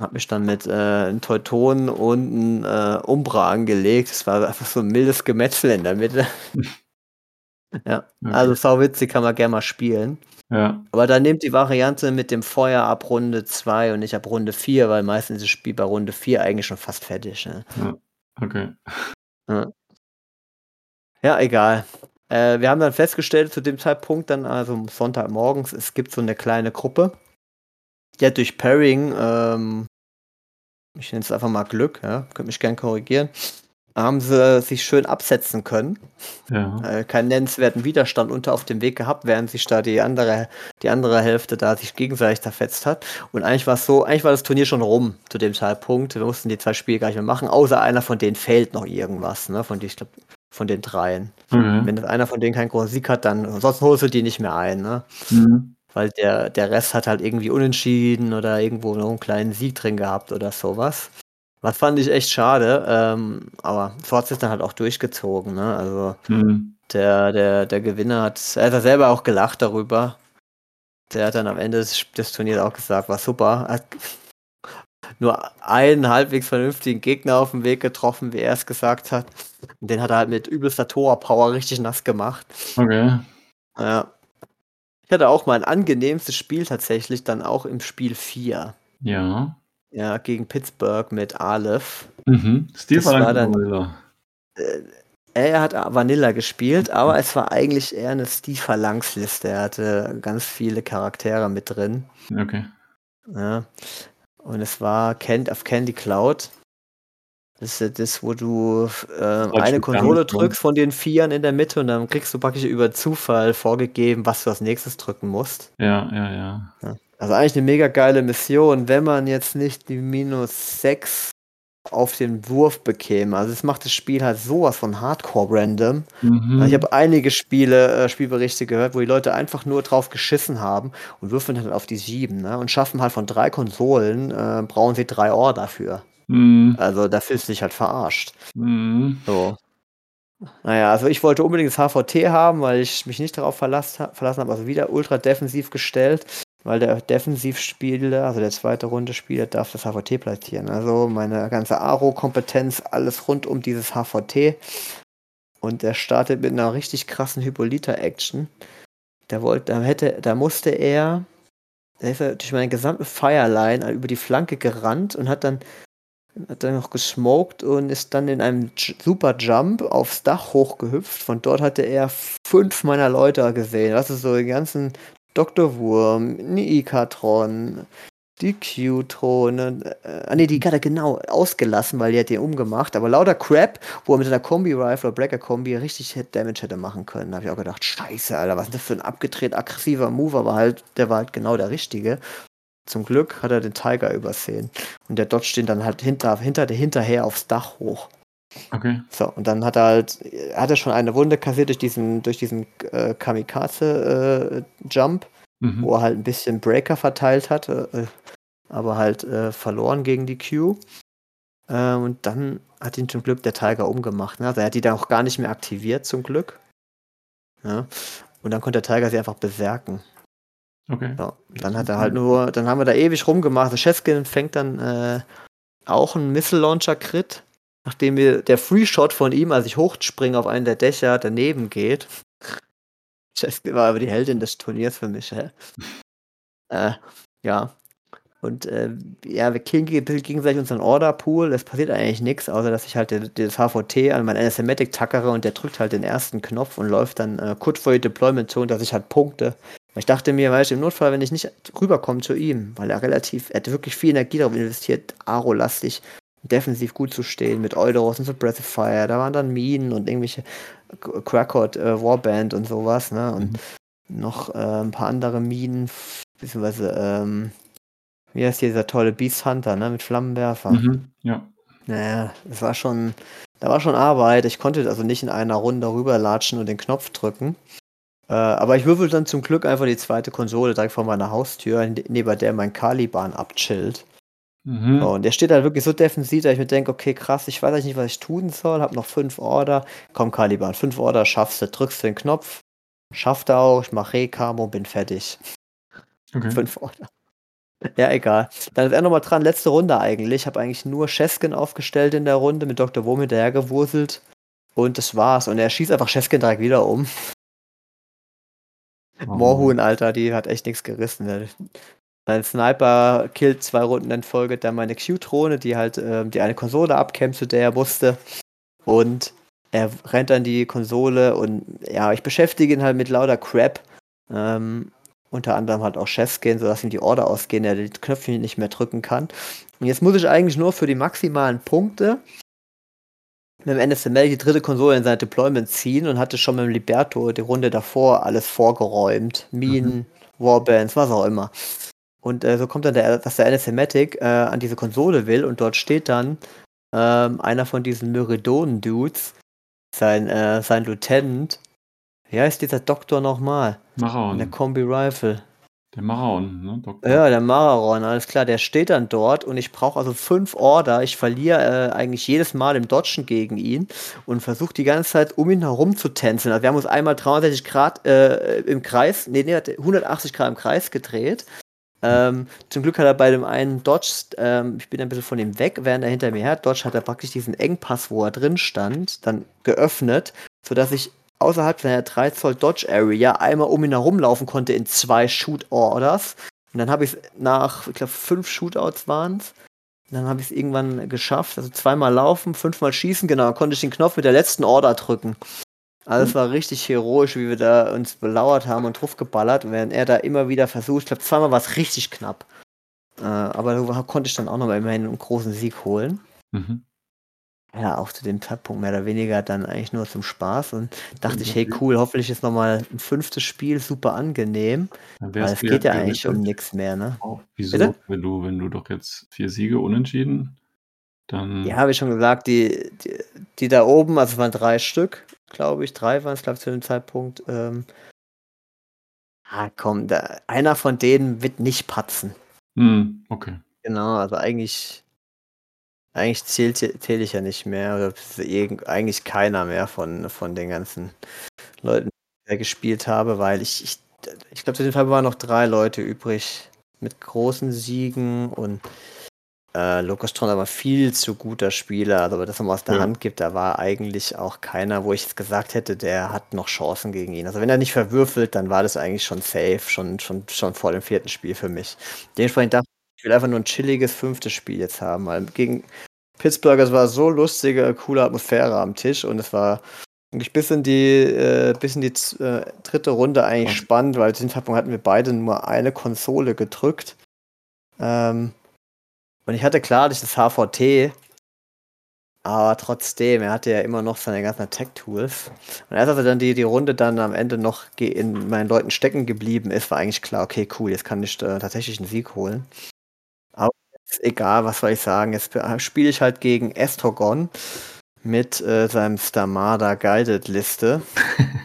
Hab mich dann mit äh, einem Teuton und einem äh, Umbra angelegt. Es war einfach so ein mildes Gemetzel in der Mitte. ja, Okay. also sauwitzig kann man gerne mal spielen. Ja, Aber dann nimmt die Variante mit dem Feuer ab Runde 2 und nicht ab Runde 4, weil meistens ist das Spiel bei Runde 4 eigentlich schon fast fertig. Ne? okay. Ja, egal. Äh, wir haben dann festgestellt, zu dem Zeitpunkt dann, also Sonntagmorgens, es gibt so eine kleine Gruppe. Die hat durch Pairing, ähm, ich nenne es einfach mal Glück, ja, könnt mich gern korrigieren, haben sie sich schön absetzen können. Ja. äh, keinen nennenswerten Widerstand unter auf dem Weg gehabt, während sich da die andere, die andere Hälfte da sich gegenseitig zerfetzt hat. Und eigentlich war es so, eigentlich war das Turnier schon rum zu dem Zeitpunkt. Wir mussten die zwei Spiele gar nicht mehr machen, außer einer von denen fehlt noch irgendwas, ne? Von die, ich glaube, von den dreien. Okay. Wenn einer von denen keinen großen Sieg hat, dann sonst holst du die nicht mehr ein, ne? Mhm. Weil der, der Rest hat halt irgendwie unentschieden oder irgendwo noch einen kleinen Sieg drin gehabt oder sowas. Was fand ich echt schade, ähm, aber so hat es dann halt auch durchgezogen, ne? Also Mhm. der, der, der Gewinner hat, er hat selber auch gelacht darüber. Der hat dann am Ende des, des Turniers auch gesagt, war super. Nur einen halbwegs vernünftigen Gegner auf dem Weg getroffen, wie er es gesagt hat. Und den hat er halt mit übelster Tor-Power richtig nass gemacht. Okay. Ja. Ich hatte auch mein angenehmstes Spiel tatsächlich dann auch im Spiel 4. Ja. Ja, gegen Pittsburgh mit Aleph. Mhm. Stil Das war dann-. Vanilla. Er hat Vanilla gespielt, aber es war eigentlich eher eine Steve-Verlangsliste. Er hatte ganz viele Charaktere mit drin. Okay. Ja. Und es war Can auf Candy Cloud. Das ist das, wo du ähm, eine Konsole drückst von den Vieren in der Mitte und dann kriegst du praktisch über Zufall vorgegeben, was du als nächstes drücken musst. Ja, ja, ja. Also eigentlich eine mega geile Mission, wenn man jetzt nicht die minus 6 auf den Wurf bekäme. Also es macht das Spiel halt sowas von Hardcore random. Mhm. Ich habe einige Spiele, äh, Spielberichte gehört, wo die Leute einfach nur drauf geschissen haben und würfeln halt auf die sieben, ne? Und schaffen halt von drei Konsolen, äh, brauchen sie drei Ohr dafür. Mhm. Also da fühlst du dich halt verarscht. Mhm. So. Naja, also ich wollte unbedingt das HVT haben, weil ich mich nicht darauf verlass, verlassen habe. Also wieder ultra defensiv gestellt, weil der Defensivspieler, also der zweite Runde Spieler, darf das HVT platzieren. Also meine ganze Aro-Kompetenz, alles rund um dieses HVT. Und der startet mit einer richtig krassen Hippolyta-Action. Da wollte, da hätte, da musste er, da ist er durch meine gesamte Fireline über die Flanke gerannt und hat dann hat dann noch gesmoked und ist dann in einem Super Jump aufs Dach hochgehüpft. Von dort hatte er fünf meiner Leute gesehen. Das ist so den ganzen Dr. Wurm, Nikatron, die Q-Tron, äh, ah, nee, die hat er genau ausgelassen, weil die hat den umgemacht. Aber lauter Crap, wo er mit einer Kombi-Rifle oder Breaker-Kombi richtig Hit Damage hätte machen können. Da habe ich auch gedacht, scheiße, Alter, was ist das für ein abgedreht aggressiver Move, aber halt, der war halt genau der richtige. Zum Glück hat er den Tiger übersehen. Und der Dodge den dann halt hinter, hinter, hinterher aufs Dach hoch. Okay. So, und dann hat er halt, hat er schon eine Wunde kassiert durch diesen, durch diesen äh, Kamikaze-Jump, Mhm. wo er halt ein bisschen Breaker verteilt hat, äh, aber halt äh, verloren gegen die Q. Äh, und dann hat ihn zum Glück der Tiger umgemacht. Ne? Also er hat die dann auch gar nicht mehr aktiviert, zum Glück. Ja? Und dann konnte der Tiger sie einfach beserken. Okay. Ja, dann hat er halt nur, dann haben wir da ewig rumgemacht. Der Cheskin fängt dann äh, auch einen Missile Launcher Crit, nachdem wir der Free Shot von ihm, als ich hochspringe auf einen der Dächer, daneben geht. Cheskin war aber die Heldin des Turniers für mich, hä? äh, ja. Und äh, ja, wir killen ein bisschen gegenseitig unseren Order Pool. Es passiert eigentlich nichts, außer dass ich halt das HVT an meinen NSMatic tackere und der drückt halt den ersten Knopf und läuft dann äh, kurz vor die Deployment Zone, dass ich halt punkte. Ich dachte mir, weißt du, im Notfall, wenn ich nicht rüberkomme zu ihm, weil er relativ, er hat wirklich viel Energie darauf investiert, Aro-lastig, defensiv gut zu stehen, mit Eudoros und so Breath of Fire, da waren dann Minen und irgendwelche Crackot, äh, Warband und sowas, ne, und noch äh, ein paar andere Minen, beziehungsweise, ähm, wie heißt hier dieser tolle Beast Hunter, ne, mit Flammenwerfer. Mhm. Ja. Naja, es war schon, da war schon Arbeit. Ich konnte also nicht in einer Runde rüberlatschen und den Knopf drücken. Äh, aber ich würfel dann zum Glück einfach die zweite Konsole direkt vor meiner Haustür, ne- neben der mein Caliban abchillt. Mhm. So, und der steht halt wirklich so defensiv, dass ich mir denke, okay, krass, ich weiß eigentlich nicht, was ich tun soll, hab noch fünf Order. Komm, Caliban, fünf Order schaffst du, drückst den Knopf, schafft er auch, ich mach Rekamo, bin fertig. Okay. Fünf Order. Ja, egal. Dann ist er nochmal dran, letzte Runde eigentlich. Ich habe eigentlich nur Cheskin aufgestellt in der Runde, mit Dr. Wurm hinterhergewurselt. Und das war's. Und er schießt einfach Cheskin direkt wieder um. Oh. Morhun, Alter, die hat echt nichts gerissen. Sein Sniper killt zwei Runden in Folge dann meine Q-Drohne, die halt ähm, die eine Konsole abkämpft, zu der er musste. Und er rennt an die Konsole und ja, ich beschäftige ihn halt mit lauter Crap. Ähm, unter anderem halt auch Chefskin, sodass ihm die Order ausgehen, er die Knöpfe nicht mehr drücken kann. Und jetzt muss ich eigentlich nur für die maximalen Punkte mit dem NSML die dritte Konsole in sein Deployment ziehen und hatte schon mit dem Liberto die Runde davor alles vorgeräumt. Minen, Warbands, was auch immer. Und äh, so kommt dann der, dass der NSMatic äh, an diese Konsole will und dort steht dann ähm, einer von diesen Myridonen-Dudes, sein, äh, sein Lieutenant. Wie heißt dieser Doktor nochmal? In der Maraon. Kombi-Rifle. Der Maraon, ne? Doktor. Ja, der Mararon, alles klar, der steht dann dort und ich brauche also fünf Order. Ich verliere äh, eigentlich jedes Mal im Dodgen gegen ihn und versuche die ganze Zeit um ihn herum zu tänzeln. Also wir haben uns einmal 63 Grad äh, im Kreis, nee, nee, hat 180 Grad im Kreis gedreht. Ähm, zum Glück hat er bei dem einen Dodge, ähm, ich bin ein bisschen von ihm weg, während er hinter mir her Dodge, hat er praktisch diesen Engpass, wo er drin stand, dann geöffnet, sodass ich außerhalb seiner 3 Zoll Dodge Area einmal um ihn herumlaufen konnte in zwei Shoot Orders. Und dann habe ich es nach, ich glaube, fünf Shootouts waren es. Dann habe ich es irgendwann geschafft. Also zweimal laufen, fünfmal schießen, genau. Dann konnte ich den Knopf mit der letzten Order drücken. Also es war richtig heroisch, wie wir da uns belauert haben und drauf geballert, während er da immer wieder versucht. Ich glaube, zweimal war es richtig knapp. Äh, aber da konnte ich dann auch noch mal immerhin einen großen Sieg holen. Mhm. Ja, auch zu dem Zeitpunkt mehr oder weniger dann eigentlich nur zum Spaß und dachte ich, hey cool, hoffentlich ist nochmal ein fünftes Spiel super angenehm, weil es geht ja eigentlich um nichts mehr, ne? Oh, wieso? Bitte? Wenn du, wenn du doch jetzt vier Siege unentschieden, Dann Ja, habe ich schon gesagt, die, die, die da oben, also es waren drei Stück, glaube ich, drei waren es, glaube ich, zu dem Zeitpunkt. Ähm, ah, komm, da, einer von denen wird nicht patzen. hm, okay. Genau, also eigentlich, eigentlich zählt, zähle ich ja nicht mehr, oder irgend, eigentlich keiner mehr von, von den ganzen Leuten, die ich gespielt habe, weil ich, ich, ich glaube, zu dem Fall waren noch drei Leute übrig mit großen Siegen und äh, Lukas Tron aber viel zu guter Spieler, also wenn das nochmal aus der Ja. Hand gibt, da war eigentlich auch keiner, wo ich jetzt gesagt hätte, der hat noch Chancen gegen ihn. Also wenn er nicht verwürfelt, dann war das eigentlich schon safe, schon, schon, schon vor dem vierten Spiel für mich. Dementsprechend dachte ich, ich will einfach nur ein chilliges fünftes Spiel jetzt haben, weil gegen Pittsburgh, es war so lustige, coole Atmosphäre am Tisch und es war eigentlich bis in die, äh, bis in die äh, dritte Runde eigentlich spannend, weil zu dem Zeitpunkt hatten wir beide nur eine Konsole gedrückt. Ähm, und ich hatte klar durch das HVT, aber trotzdem, er hatte ja immer noch seine ganzen Attack-Tools. Und erst als er dann die, die Runde dann am Ende noch in meinen Leuten stecken geblieben ist, war eigentlich klar, okay, cool, jetzt kann ich äh, tatsächlich einen Sieg holen. Aber ist egal, was soll ich sagen, jetzt spiele ich halt gegen Estogon mit äh, seinem Stamada Guided Liste.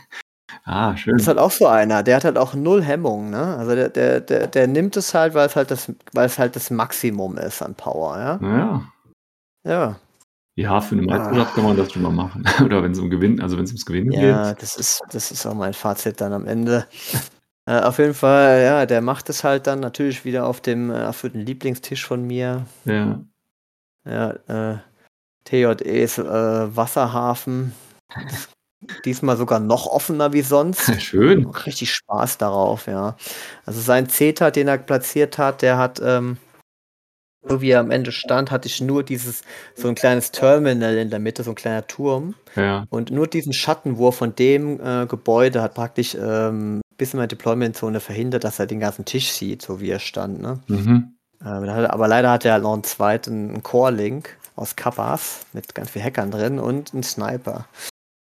Ah, Das schön. ist halt auch so einer, der hat halt auch null Hemmung, ne? Also der, der, der, der nimmt es halt, weil es halt das, weil es halt das Maximum ist an Power, ja? Naja. Ja. Ja, für eine Meisterschaft Ah. kann man das schon mal machen. Oder wenn es um Gewinn, also wenn es ums Gewinnen Ja, geht. das ist, das ist auch mein Fazit dann am Ende. Äh, auf jeden Fall, ja, der macht es halt dann natürlich wieder auf dem, äh, den Lieblingstisch von mir. Ja. Ja, äh, TJEs äh, Wasserhafen. Diesmal sogar noch offener wie sonst. Schön. Richtig Spaß darauf, ja. Also sein Zeta, den er platziert hat, der hat, ähm, so wie er am Ende stand, hatte ich nur dieses, so ein kleines Terminal in der Mitte, so ein kleiner Turm. Ja. Und nur diesen Schattenwurf von dem äh, Gebäude hat praktisch ähm, bis in meine Deployment-Zone verhindert, dass er den ganzen Tisch sieht, so wie er stand. Ne? Mhm. Ähm, er- aber leider hat er halt noch einen zweiten Core-Link aus Kappas mit ganz viel Hackern drin und einen Sniper.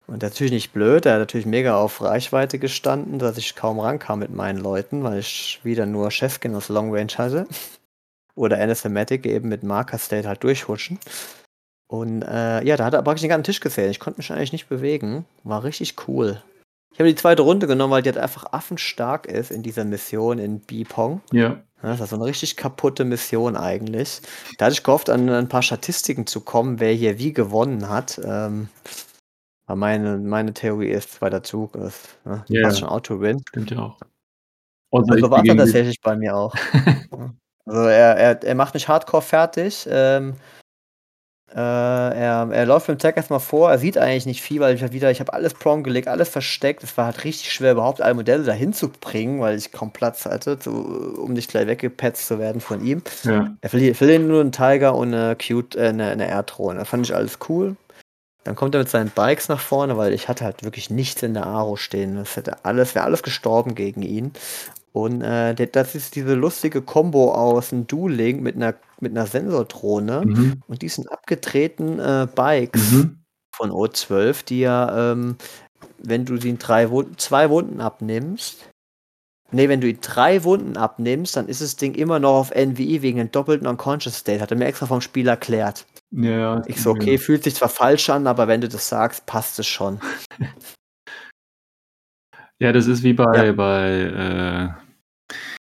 Und natürlich nicht blöd, er hat natürlich mega auf Reichweite gestanden, dass ich kaum rankam mit meinen Leuten, weil ich wieder nur Chefkin aus Long Range hatte. Oder Anathematic eben mit Marker State halt durchhuschen. Und äh, ja, da hat er praktisch den ganzen Tisch gefehlt. Ich konnte mich eigentlich nicht bewegen. War richtig cool. Ich habe die zweite Runde genommen, weil die halt einfach affenstark ist in dieser Mission in Bipong. Ja. Ja, Das war so eine richtig kaputte Mission eigentlich. Da hatte ich gehofft, an ein paar Statistiken zu kommen, wer hier wie gewonnen hat. Ähm, aber meine, meine Theorie ist zweiter Zug. Das, ne, Ja, fast schon Auto-Win. Stimmt ja auch. Und Also war die- tatsächlich bei mir auch. Also er, er, er macht mich hardcore fertig. Ähm, äh, er, er läuft mit dem Tag erstmal vor. Er sieht eigentlich nicht viel, weil ich halt wieder, ich habe alles Prong gelegt, alles versteckt. Es war halt richtig schwer, überhaupt alle Modelle dahin zu bringen, weil ich kaum Platz hatte, zu, um nicht gleich weggepetzt zu werden von ihm. Ja. Er verliert, verliert nur einen Tiger und eine Cute, äh, eine, eine Erdrohne. Das fand ich alles cool. Dann kommt er mit seinen Bikes nach vorne, weil ich hatte halt wirklich nichts in der Aro stehen. Das hätte alles, wäre alles gestorben gegen ihn. Und äh, das ist diese lustige Combo aus einem Dueling mit einer, mit einer Sensordrohne Mhm. und diesen abgedrehten äh, Bikes Mhm. von O12, die ja, ähm, wenn du den drei Wunden, zwei Wunden abnimmst, nee, wenn du ihn drei Wunden abnimmst, dann ist das Ding immer noch auf NVI wegen einem doppelten Unconscious State. Hat er mir extra vom Spiel erklärt. Ja, ja. Ich so, okay, fühlt sich zwar falsch an, aber wenn du das sagst, passt es schon. Ja, das ist wie bei, Ja. bei, äh,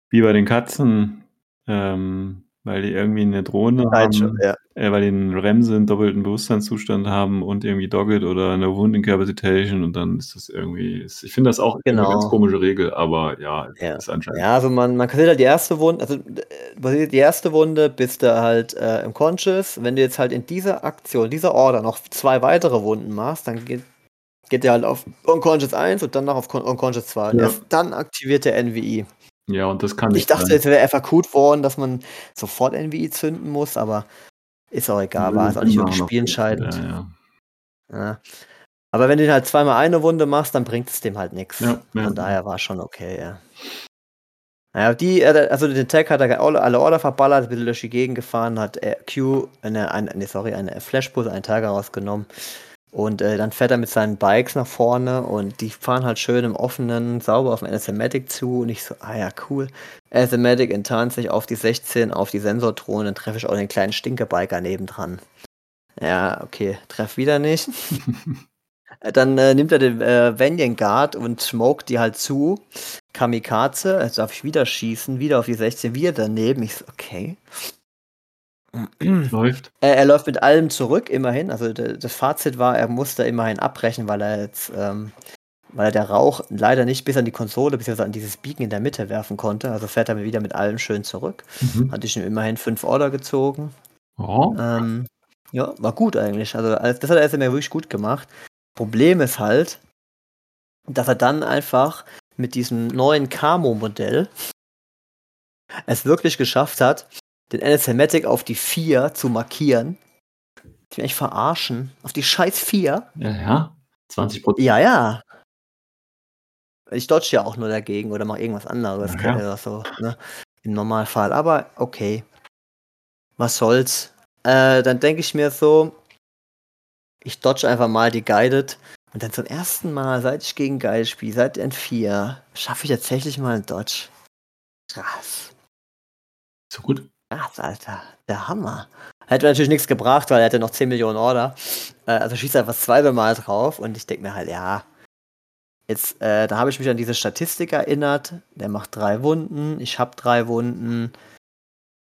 wie bei den Katzen, ähm, weil die irgendwie eine Drohne Nein, haben, ja. äh, weil die einen Remse, einen doppelten Bewusstseinszustand haben und irgendwie Dogged oder eine Wound Incapacitation und dann ist das irgendwie, ist, ich finde das auch Genau. eine ganz komische Regel, aber ja, Ja. ist anscheinend. Ja, also man, man kassiert halt die erste Wunde, also äh, die erste Wunde, bist du halt äh, im Conscious. Wenn du jetzt halt in dieser Aktion, dieser Order noch zwei weitere Wunden machst, dann geht, geht der halt auf Unconscious 1 und dann noch auf Con Unconscious 2. Und Ja. Erst dann aktiviert der NVI. Ja, und das kann Ich nicht dachte, es wäre einfach gut worden, dass man sofort NVI zünden muss, aber ist auch egal, war es auch nicht wirklich spielentscheidend. Ja, ja. Ja. Aber wenn du halt zweimal eine Wunde machst, dann bringt es dem halt nichts. Ja. Von daher war schon okay, ja. Naja, die, äh, also den Tag hat er alle, Order verballert, ein bisschen durch die Gegend gefahren, hat äh, Q eine, eine, nee, sorry, eine Flashbus, einen Tiger rausgenommen. Und äh, dann fährt er mit seinen Bikes nach vorne und die fahren halt schön im offenen, sauber auf den NSMatic zu. Und ich so, ah ja, cool. NSMatic enttarnt sich auf die 16, auf die Sensordrohne, dann treffe ich auch den kleinen Stinkebiker nebendran. Ja, okay, treff wieder nicht. dann äh, nimmt er den äh, Vanyan Guard und smoked die halt zu. Kamikaze, jetzt darf ich wieder schießen, wieder auf die 16, wieder daneben. Ich so, okay. Läuft. Er, er läuft mit allem zurück, immerhin. Also de, das Fazit war, er musste immerhin abbrechen, weil er jetzt, ähm, weil er der Rauch leider nicht bis an die Konsole, beziehungsweise an dieses Beacon in der Mitte werfen konnte. Also fährt er wieder mit allem schön zurück. Mhm. Hatte ich ihm immerhin fünf Order gezogen. Oh. Ähm, ja, war gut eigentlich. Also das hat er mir wirklich gut gemacht. Problem ist halt, dass er dann einfach mit diesem neuen Camo-Modell es wirklich geschafft hat, den NSMatic auf die 4 zu markieren. Ich will mich verarschen. Auf die scheiß 4? Ja, ja. 20 Prozent. Ja, ja. Ich dodge ja auch nur dagegen oder mache irgendwas anderes. Ja, ja. So, ne? Im Normalfall. Aber okay. Was soll's. Äh, dann denke ich mir so, ich dodge einfach mal die Guided. Und dann zum ersten Mal, seit ich gegen Guided spiele, seit N4, schaffe ich tatsächlich mal einen Dodge. Krass. So gut. Krass, Alter. Der Hammer. Hätte natürlich nichts gebracht, weil er hatte noch 10 Millionen Order. Äh, also schießt er das zweite Mal drauf und ich denke mir halt, ja. Jetzt, äh, da habe ich mich an diese Statistik erinnert. Der macht drei Wunden, ich habe drei Wunden.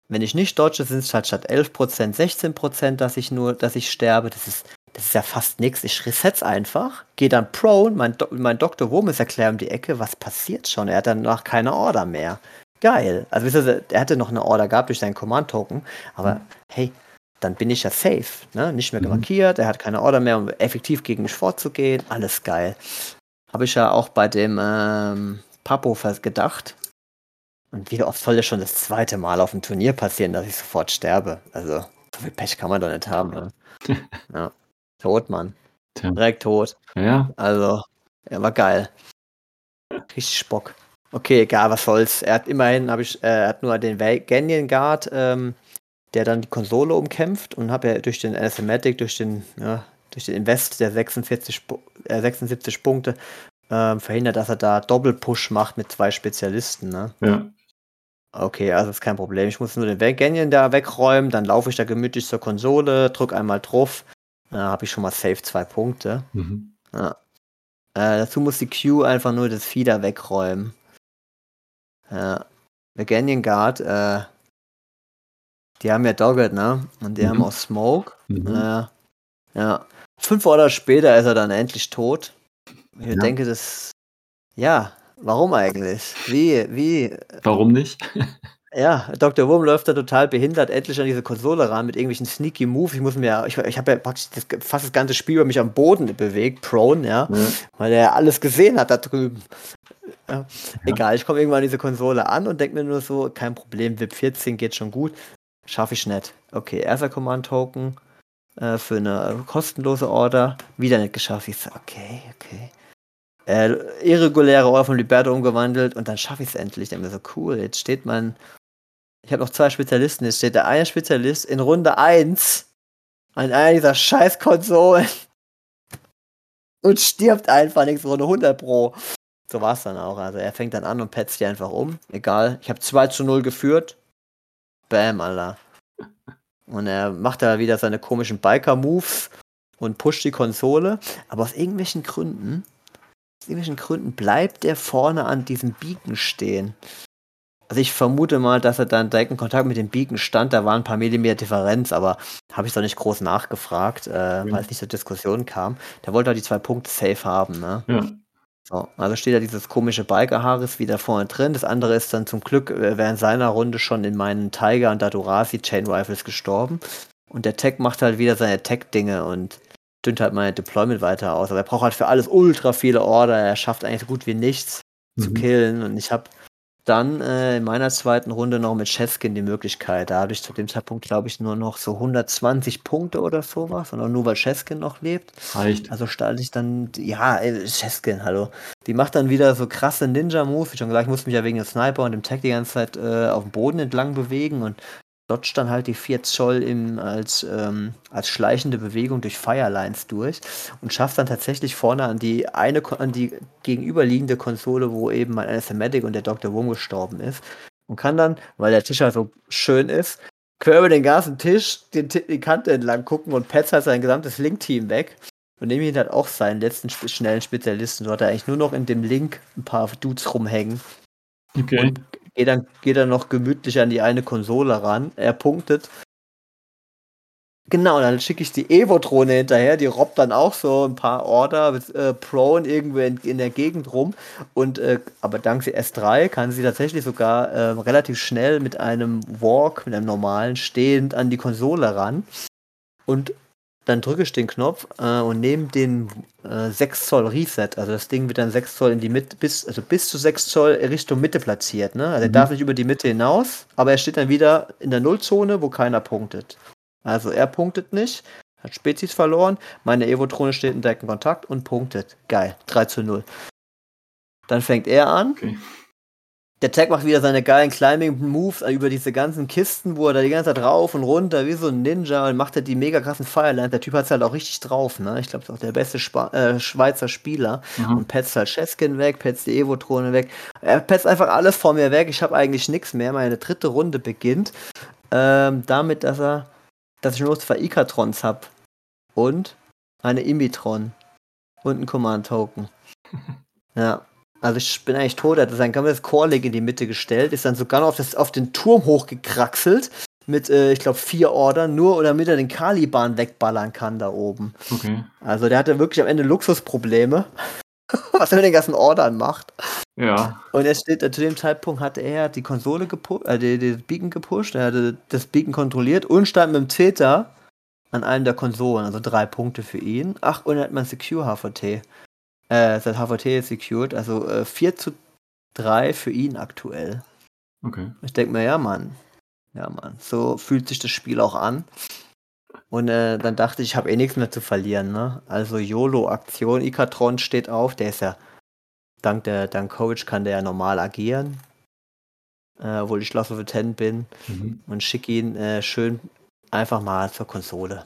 Wenn ich nicht dodge, sind es halt statt 11% 16%, dass ich nur, dass ich sterbe. Das ist, das ist ja fast nichts. Ich reset's einfach, gehe dann prone, mein, Do mein Dr. Wurm ist erklärt um die Ecke, was passiert schon? Er hat danach keine Order mehr. Geil. Also wisst ihr, er hatte noch eine Order gehabt durch seinen Command-Token, aber hey, dann bin ich ja safe, ne? Nicht mehr Mhm. markiert, er hat keine Order mehr, um effektiv gegen mich vorzugehen. Alles geil. Habe ich ja auch bei dem ähm, Papo gedacht. Und wie oft soll das schon das zweite Mal auf dem Turnier passieren, dass ich sofort sterbe? Also, so viel Pech kann man doch nicht haben. Ne? ja. Tot, Mann. Direkt tot. Ja, ja. Also, er war geil. Richtig Spock. Okay, egal, was soll's. Er hat immerhin, habe ich, äh, er hat nur den Ganyan Guard, ähm, der dann die Konsole umkämpft und habe ja durch den Asthmatic, durch den, ja, durch den Invest der 46, Pu- äh, 76 Punkte ähm, verhindert, dass er da Doppelpush macht mit zwei Spezialisten. Ne? ja. Okay, also ist kein Problem. Ich muss nur den Ganyan da wegräumen, dann laufe ich da gemütlich zur Konsole, drück einmal drauf, dann habe ich schon mal safe zwei Punkte. Mhm. Ja. Äh, dazu muss die Q einfach nur das Fieder wegräumen. Ja. Der Ganyan Guard, äh, die haben ja Dogged, ne? Und die Mhm. haben auch Smoke. Mhm. Äh, ja. Fünf Order später ist er dann endlich tot. Ich Ja. denke, das. Ja, warum eigentlich? Wie, wie, Warum nicht? ja, Dr. Wurm läuft da total behindert endlich an diese Konsole ran mit irgendwelchen sneaky Moves. Ich muss mir ja, ich, ich habe ja praktisch das, fast das ganze Spiel über mich am Boden bewegt, prone, ja, Ja. weil er alles gesehen hat da drüben. Ja. Egal, ich komme irgendwann an diese Konsole an und denke mir nur so, kein Problem, VIP 14 geht schon gut. Schaffe ich nicht. Okay, erster Command-Token äh, für eine kostenlose Order. Wieder nicht geschafft. Ich so, okay, okay. Äh, irreguläre Order von Liberto umgewandelt und dann schaffe ich es endlich. Ich denke mir so, cool, jetzt steht mein. Ich habe noch zwei Spezialisten. Jetzt steht der eine Spezialist in Runde 1 an einer dieser scheiß Konsolen und stirbt einfach nichts Runde 100 Pro. So war es dann auch. Also er fängt dann an und petzt die einfach um. Egal. Ich habe 2 zu 0 geführt. Bam, Alter. Und er macht da wieder seine komischen Biker-Moves und pusht die Konsole. Aber aus irgendwelchen Gründen, aus irgendwelchen Gründen bleibt er vorne an diesem Beacon stehen. Also ich vermute mal, dass er dann direkt in Kontakt mit dem Beacon stand. Da waren ein paar Millimeter Differenz, aber habe ich doch nicht groß nachgefragt, äh, weil es nicht zur Diskussion kam. Der wollte halt die zwei Punkte safe haben, ne? Ja. So, also steht da dieses komische Biker-Haares wieder vorne drin. Das andere ist dann zum Glück äh, während seiner Runde schon in meinen Tiger und Dadurasi Chain Rifles gestorben. Und der Tech macht halt wieder seine Tech-Dinge und dünnt halt meine Deployment weiter aus. Aber er braucht halt für alles ultra viele Order. Er schafft eigentlich so gut wie nichts zu Mhm. killen. Und ich habe dann äh, in meiner zweiten Runde noch mit Cheskin die Möglichkeit. Da habe ich zu dem Zeitpunkt, glaube ich, nur noch so 120 Punkte oder sowas. Und auch nur weil Cheskin noch lebt. Reicht. Also starte ich dann, ja, ey, Cheskin, hallo. Die macht dann wieder so krasse Ninja-Moves. Wie schon gesagt, ich musste mich ja wegen dem Sniper und dem Tag die ganze Zeit äh, auf dem Boden entlang bewegen und dodgt dann halt die 4 Zoll im, als, ähm, als schleichende Bewegung durch Firelines durch und schafft dann tatsächlich vorne an die eine an die gegenüberliegende Konsole, wo eben mein Anathematic und der Dr. Wurm gestorben ist. Und kann dann, weil der Tisch halt so schön ist, quer über den ganzen Tisch den, die Kante entlang gucken und petzt halt sein gesamtes Link-Team weg. Und neben ihn hat auch seinen letzten schnellen Spezialisten. So hat er eigentlich nur noch in dem Link ein paar Dudes rumhängen. Okay. Und geht dann, geht dann noch gemütlich an die eine Konsole ran. Er punktet. Genau, dann schicke ich die Evo-Drohne hinterher, die robbt dann auch so ein paar Order mit äh, Prone irgendwo in, in, der Gegend rum. Und äh, aber dank sie S3 kann sie tatsächlich sogar äh, relativ schnell mit einem Walk, mit einem normalen, stehend an die Konsole ran. Und dann drücke ich den Knopf äh, und nehme den äh, 6 Zoll Reset. Also das Ding wird dann 6 Zoll in die Mitte, bis, also bis zu 6 Zoll Richtung Mitte platziert. Ne? Also er Mhm. darf nicht über die Mitte hinaus, aber er steht dann wieder in der Nullzone, wo keiner punktet. Also er punktet nicht, hat Spezies verloren, meine Evotrone steht in direkten Kontakt und punktet. Geil, 3 zu 0. Dann fängt er an. Okay. Der Tag macht wieder seine geilen Climbing-Moves über diese ganzen Kisten, wo er da die ganze Zeit rauf und runter wie so ein Ninja und macht er die mega krassen Firelines. Der Typ hat es halt auch richtig drauf, ne? Ich glaube, ist auch der beste Spa äh, Schweizer Spieler. Aha. Und petzt halt Cheskin weg, petzt die Evo-Throne weg. Er petzt einfach alles vor mir weg. Ich habe eigentlich nichts mehr. Meine dritte Runde beginnt ähm, damit, dass er, dass ich nur zwei Ikatrons habe. Und eine Imitron. Und einen Command-Token. Ja. Also ich bin eigentlich tot, er hat sein ganzes Core-Leg in die Mitte gestellt, ist dann sogar noch auf, das, auf den Turm hochgekraxelt mit, äh, ich glaube, vier Ordern, nur damit er den Caliban wegballern kann da oben. Okay. Also der hatte wirklich am Ende Luxusprobleme, was er mit den ganzen Ordern macht. Ja. Und er steht, äh, zu dem Zeitpunkt hatte er die Konsole gepusht, äh, die, die Beacon gepusht, er hatte das Beacon kontrolliert und stand mit dem Zeta an einem der Konsolen, also drei Punkte für ihn. Ach, und er hat mein Secure HVT. Äh, sein HVT ist secured, also äh, 4 zu 3 für ihn aktuell. Okay. Ich denke mir, ja, Mann. Ja, Mann. So fühlt sich das Spiel auch an. Und äh, dann dachte ich, ich habe eh nichts mehr zu verlieren, ne? Also YOLO-Aktion, Ikatron steht auf, der ist ja, dank der, dank Coach kann der ja normal agieren. Äh, obwohl ich Lost of 10 bin. Mhm. Und schicke ihn äh, schön einfach mal zur Konsole.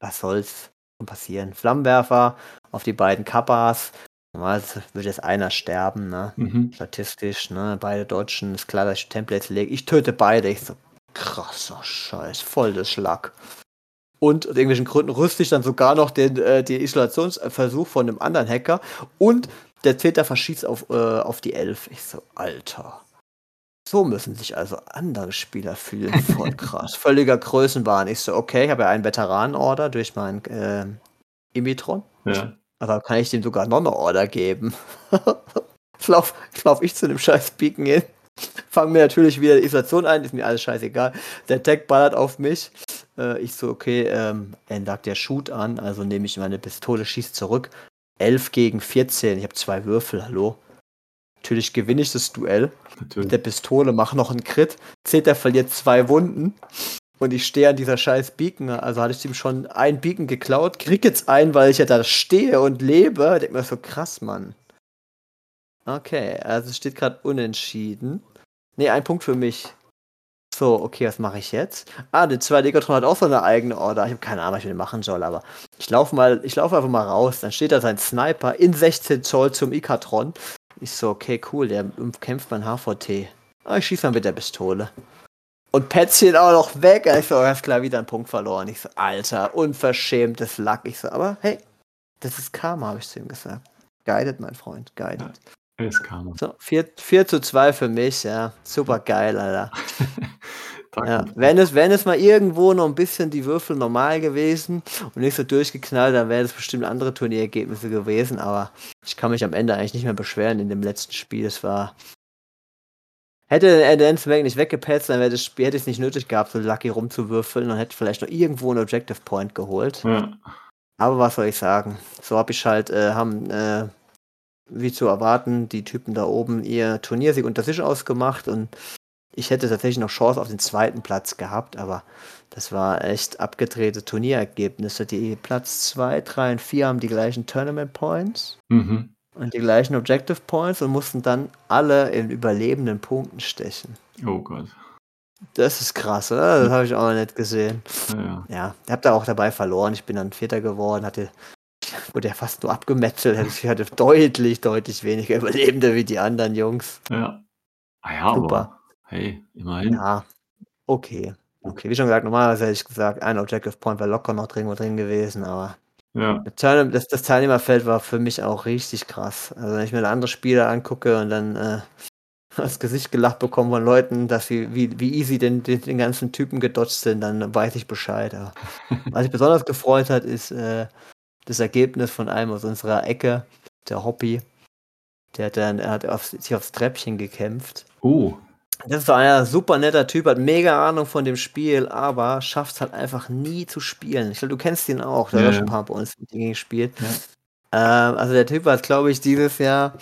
Was soll's schon passieren? Flammenwerfer auf die beiden Kappas. Normalerweise würde jetzt einer sterben, ne? Mhm. statistisch, ne, beide Deutschen, ist klar, dass ich Templates lege. Ich töte beide. Ich so, krasser Scheiß, voll der Schlag. Und aus irgendwelchen Gründen rüste ich dann sogar noch den äh, den Isolationsversuch von einem anderen Hacker und der Täter verschießt auf, äh, auf die Elf. Ich so, Alter. So müssen sich also andere Spieler fühlen. Voll krass. Völliger Größenwahn. Ich so, okay, ich habe ja einen Veteranenorder durch meinen äh, Imitron. Ja. Aber kann ich dem sogar noch eine Order geben? Lauf, lauf ich zu dem scheiß Beacon hin. Fangen mir natürlich wieder die Isolation ein, ist mir alles scheißegal. Der Tag ballert auf mich. Äh, ich so, okay, ähm, er sagt der Shoot an, also nehme ich meine Pistole, schieß zurück. 11 gegen 14, ich habe zwei Würfel, hallo. Natürlich gewinne ich das Duell mit Natürlich. der Pistole, mache noch einen Crit. Zeter verliert zwei Wunden. Und ich stehe an dieser scheiß Beacon. Also hatte ich ihm schon einen Beacon geklaut. Krieg jetzt einen, weil ich ja da stehe und lebe. Denk mir so krass, Mann. Okay, also es steht gerade unentschieden. Ne, ein Punkt für mich. So, okay, was mache ich jetzt? Ah, der zwei Legatron hat auch so eine eigene Order. Ich habe keine Ahnung, was ich mit machen soll, aber ich laufe mal, ich laufe einfach mal raus. Dann steht da sein Sniper in 16 Zoll zum Ikatron. Ich so, okay, cool, der kämpft mein HVT. Ah, ich schieße mal mit der Pistole. Und Pätzchen auch noch weg. Ich so, ganz klar, wieder einen Punkt verloren. Ich so, Alter, unverschämtes Lack. Ich so, aber hey, das ist Karma, habe ich zu ihm gesagt. Guided, mein Freund, guided. Es kam. So, 4, 4 zu 2 für mich, ja. Super geil, Alter. Ja, wenn es, wenn es mal irgendwo noch ein bisschen die Würfel normal gewesen und nicht so durchgeknallt, dann wäre das bestimmt andere Turnierergebnisse gewesen, aber ich kann mich am Ende eigentlich nicht mehr beschweren in dem letzten Spiel. Es war. Hätte der Dancemack nicht weggepetzt, dann wäre das Spiel, hätte ich es nicht nötig gehabt, so Lucky rumzuwürfeln und hätte vielleicht noch irgendwo einen Objective Point geholt. Ja. Aber was soll ich sagen? So habe ich halt, äh, haben, äh, wie zu erwarten, die Typen da oben ihr Turniersieg unter sich ausgemacht und ich hätte tatsächlich noch Chance auf den zweiten Platz gehabt, aber das war echt abgedrehte Turnierergebnisse. Die Platz 2, 3 und 4 haben die gleichen Tournament Points Mhm. und die gleichen Objective Points und mussten dann alle in überlebenden Punkten stechen. Oh Gott. Das ist krass, oder? Das habe ich auch noch nicht gesehen. Ja, ja. Ich habe da auch dabei verloren. Ich bin dann Vierter geworden, hatte, wurde ja fast nur abgemetzelt. Ich hatte deutlich, deutlich weniger Überlebende wie die anderen Jungs. ja. Ah ja, Super. aber hey, immerhin. Ja, okay. Okay, wie schon gesagt, normalerweise hätte ich gesagt, ein Objective Point wäre locker noch irgendwo drin gewesen, aber Ja, das, das Teilnehmerfeld war für mich auch richtig krass. Also wenn ich mir andere Spiele angucke und dann äh, das Gesicht gelacht bekomme von Leuten, dass sie, wie, wie easy den, den, den ganzen Typen gedodged sind, dann weiß ich Bescheid. Aber was mich besonders gefreut hat, ist äh, das Ergebnis von einem aus unserer Ecke, der Hobby. Der hat dann, er hat auf, sich aufs Treppchen gekämpft. Oh, Das ist so ein super netter Typ, hat mega Ahnung von dem Spiel, aber schafft es halt einfach nie zu spielen. Ich glaube, du kennst ihn auch, der Ja, hat schon ein paar bei uns gespielt. Ja. Ähm, also der Typ hat, glaube ich, dieses Jahr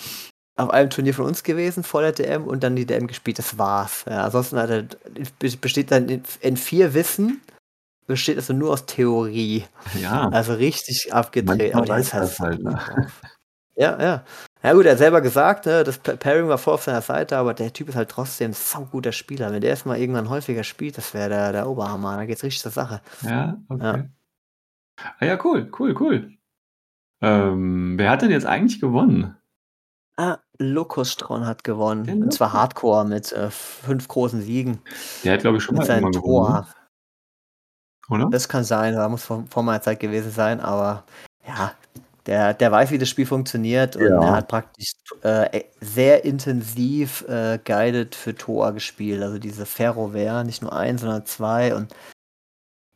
auf einem Turnier von uns gewesen, vor der DM, und dann die DM gespielt. Das war's. Ja, ansonsten hat er, besteht dann in, vier Wissen, besteht also nur aus Theorie. ja. Also richtig abgedreht. Aber der ist halt halt, ne? Ja, ja. Ja gut, er hat selber gesagt, ne, das Pa- Pairing war voll auf seiner Seite, aber der Typ ist halt trotzdem ein sauguter Spieler. Wenn der erstmal irgendwann häufiger spielt, das wäre der, der Oberhammer. Da geht's richtig zur Sache. Ja, okay. Ah ja, cool, cool, cool. Ähm, wer hat denn jetzt eigentlich gewonnen? Ah, Lokostron hat gewonnen. Der Und zwar. Hardcore mit äh, fünf großen Siegen. Der hat, glaube ich, schon mal gewonnen, Tor. ne? oder? Das kann sein, da muss vor, vor meiner Zeit gewesen sein, aber ja, der, der weiß, wie das Spiel funktioniert und Ja. er hat praktisch äh, sehr intensiv äh, Guided für Tor gespielt. Also diese Ferrowehr, nicht nur ein, sondern zwei und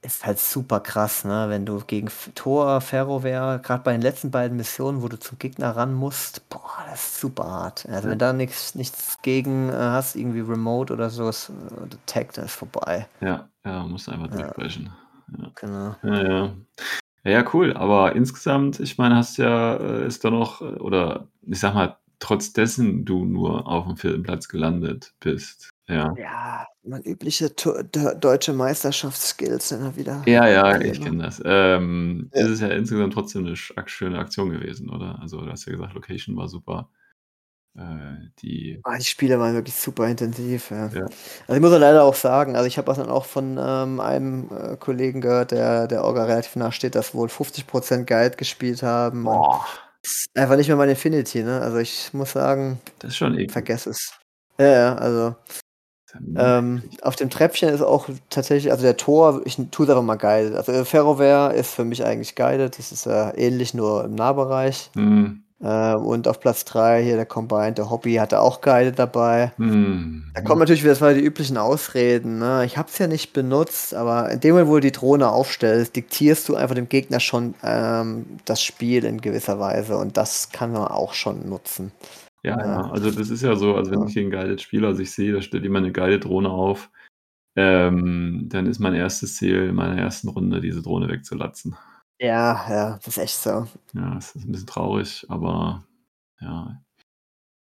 ist halt super krass, ne? Wenn du gegen Tor, Ferrowehr, gerade bei den letzten beiden Missionen, wo du zum Gegner ran musst, boah, das ist super hart. Also Ja. wenn da nichts nichts gegen äh, hast, irgendwie Remote oder so, ist, äh, der Tag, das ist vorbei. Ja, ja, muss einfach Ja. durchbrechen. Genau. Ja, ja. Ja, ja, cool. Aber insgesamt, ich meine, hast ja, äh, ist da noch, äh, oder ich sag mal, trotz dessen du nur auf dem vierten Platz gelandet bist. Ja. Ja, man übliche deutsche Meisterschaftsskills sind ja wieder. Ja, ja, ich kenne das. Ähm, Ja. Ist es ja insgesamt trotzdem eine schöne Aktion gewesen, oder? Also, du hast ja gesagt, Location war super. Äh, die, Ah, die Spiele waren wirklich super intensiv. Ja. Ja. Also ich muss ja leider auch sagen, also ich habe dann auch von ähm, einem äh, Kollegen gehört, der der Orga relativ nah steht, dass wohl 50% Guide gespielt haben. boah, einfach nicht mehr mein Infinity, ne? Also ich muss sagen, das ist schon vergess es. Ja, ja, also ähm, auf dem Treppchen ist auch tatsächlich, also der Tor, ich tue es einfach mal guided. Also Ferrowehr ist für mich eigentlich guided. Das ist äh, ähnlich nur im Nahbereich. Hm, Ähm, und auf Platz 3 hier der Combined, der Hobby, hatte auch guided dabei. hm, Da kommen natürlich wieder das die üblichen Ausreden. Ne? Ich habe es ja nicht benutzt, aber in dem Moment, wo du die Drohne aufstellst, diktierst du einfach dem Gegner schon ähm, das Spiel in gewisser Weise und das kann man auch schon nutzen. Ja, Ja. also das ist ja so, also wenn Ja. ich gegen Guided spiele, also ich sehe, da stellt jemand eine Guided-Drohne auf, ähm, dann ist mein erstes Ziel in meiner ersten Runde, diese Drohne wegzulatzen. Ja, ja, das ist echt so. Ja, es ist ein bisschen traurig, aber ja.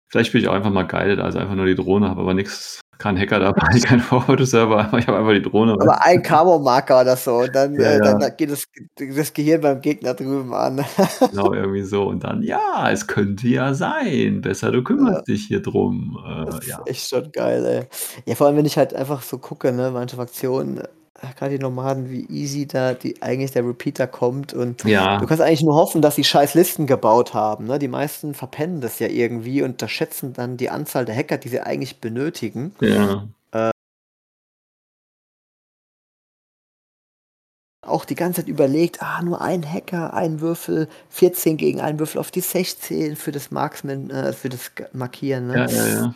Vielleicht spiele ich auch einfach mal Guided, also einfach nur die Drohne, habe aber nichts, kein Hacker dabei, kein Forward-Server, ich habe einfach die Drohne. Aber ein Camo-Marker oder so, und dann, Ja, äh, ja. dann geht das, das Gehirn beim Gegner drüben an. Genau, irgendwie so. Und dann, ja, es könnte ja sein. Besser, du kümmerst dich hier drum. Das Äh, ist ja. echt schon geil, ey. Ja, vor allem, wenn ich halt einfach so gucke, ne, manche Fraktionen, gerade die Nomaden, wie easy da die, eigentlich der Repeater kommt und Ja, du kannst eigentlich nur hoffen, dass sie scheiß Listen gebaut haben. Ne? Die meisten verpennen das ja irgendwie und unterschätzen dann die Anzahl der Hacker, die sie eigentlich benötigen. ja. Auch die ganze Zeit überlegt, ah, nur ein Hacker, ein Würfel, 14 gegen einen Würfel auf die 16 für das Marksman, äh, für das Markieren. Ne? Ja, ja, ja.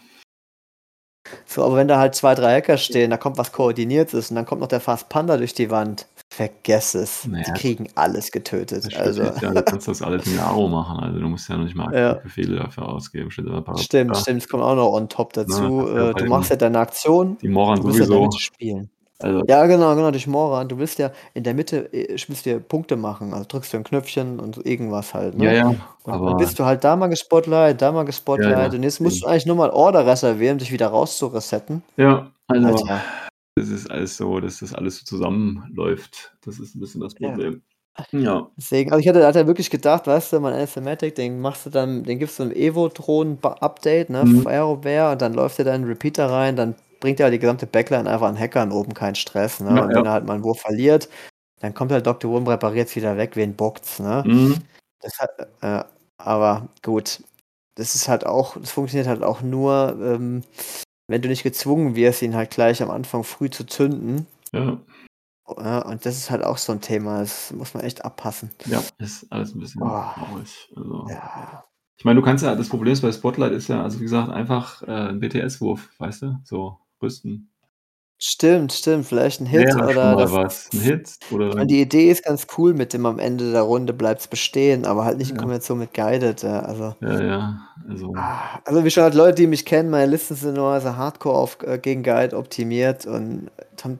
So, aber wenn da halt zwei, drei Hacker stehen, da kommt was Koordiniertes und dann kommt noch der Fast Panda durch die Wand, vergess es. Naja. Die kriegen alles getötet. Also, stimmt, ja, du kannst das alles in Aro machen. Also du musst ja noch nicht mal Ja. Befehle dafür ausgeben. Steht aber Parappa. stimmt, stimmt, es kommt auch noch on top dazu. Ja, ja, äh, du machst ja deine Aktion, Die Moran ja sowieso. damit spielen. Also, Ja, genau, genau, durch Moran. Du willst ja in der Mitte, äh, willst dir Punkte machen, also drückst du ein Knöpfchen und irgendwas halt, ne? ja, ja. Und Aber dann bist du halt da mal gespotlight, da mal gespotlight Ja, ja, und jetzt musst du eigentlich nur mal Order reservieren, um dich wieder rauszuresetten. ja, also Alter. das ist alles so, dass das alles so zusammenläuft. Das ist ein bisschen das Ja. Problem. Ja. Deswegen, also ich hatte, hatte wirklich gedacht, weißt du, mein Anathematic, den machst du dann, den gibst du ein Evo-Drohnen-Update, ne, Mhm. Fireware, und dann läuft dir da ein Repeater rein, dann bringt ja die gesamte Backline einfach an Hackern oben keinen Stress. Ne? Ja, und ja. wenn er halt mal einen Wurf verliert, dann kommt halt Dr. Wurm, repariert es wieder weg, wen bockt's. Ne? Mhm. Das hat, äh, aber gut, das ist halt auch, das funktioniert halt auch nur, ähm, wenn du nicht gezwungen wirst, ihn halt gleich am Anfang früh zu zünden. Ja. Ja, und das ist halt auch so ein Thema, das muss man echt abpassen. ja, ist alles ein bisschen Oh. traurig. Also, Ja, ich meine, du kannst ja, das Problem ist bei Spotlight ist ja, also wie gesagt, einfach äh, ein BTS-Wurf, weißt du? So, rüsten. stimmt, stimmt, vielleicht ein Hit schon oder das, was. Ein Hit oder meine, die Idee ist ganz cool mit dem am Ende der Runde bleibt's bestehen, aber halt nicht in Ja. Kombination mit Guided. Ja, also, Ja, ja. Also, ah, also wie schon halt Leute, die mich kennen, meine Listen sind normalerweise Hardcore auf, äh, gegen Guide optimiert und haben,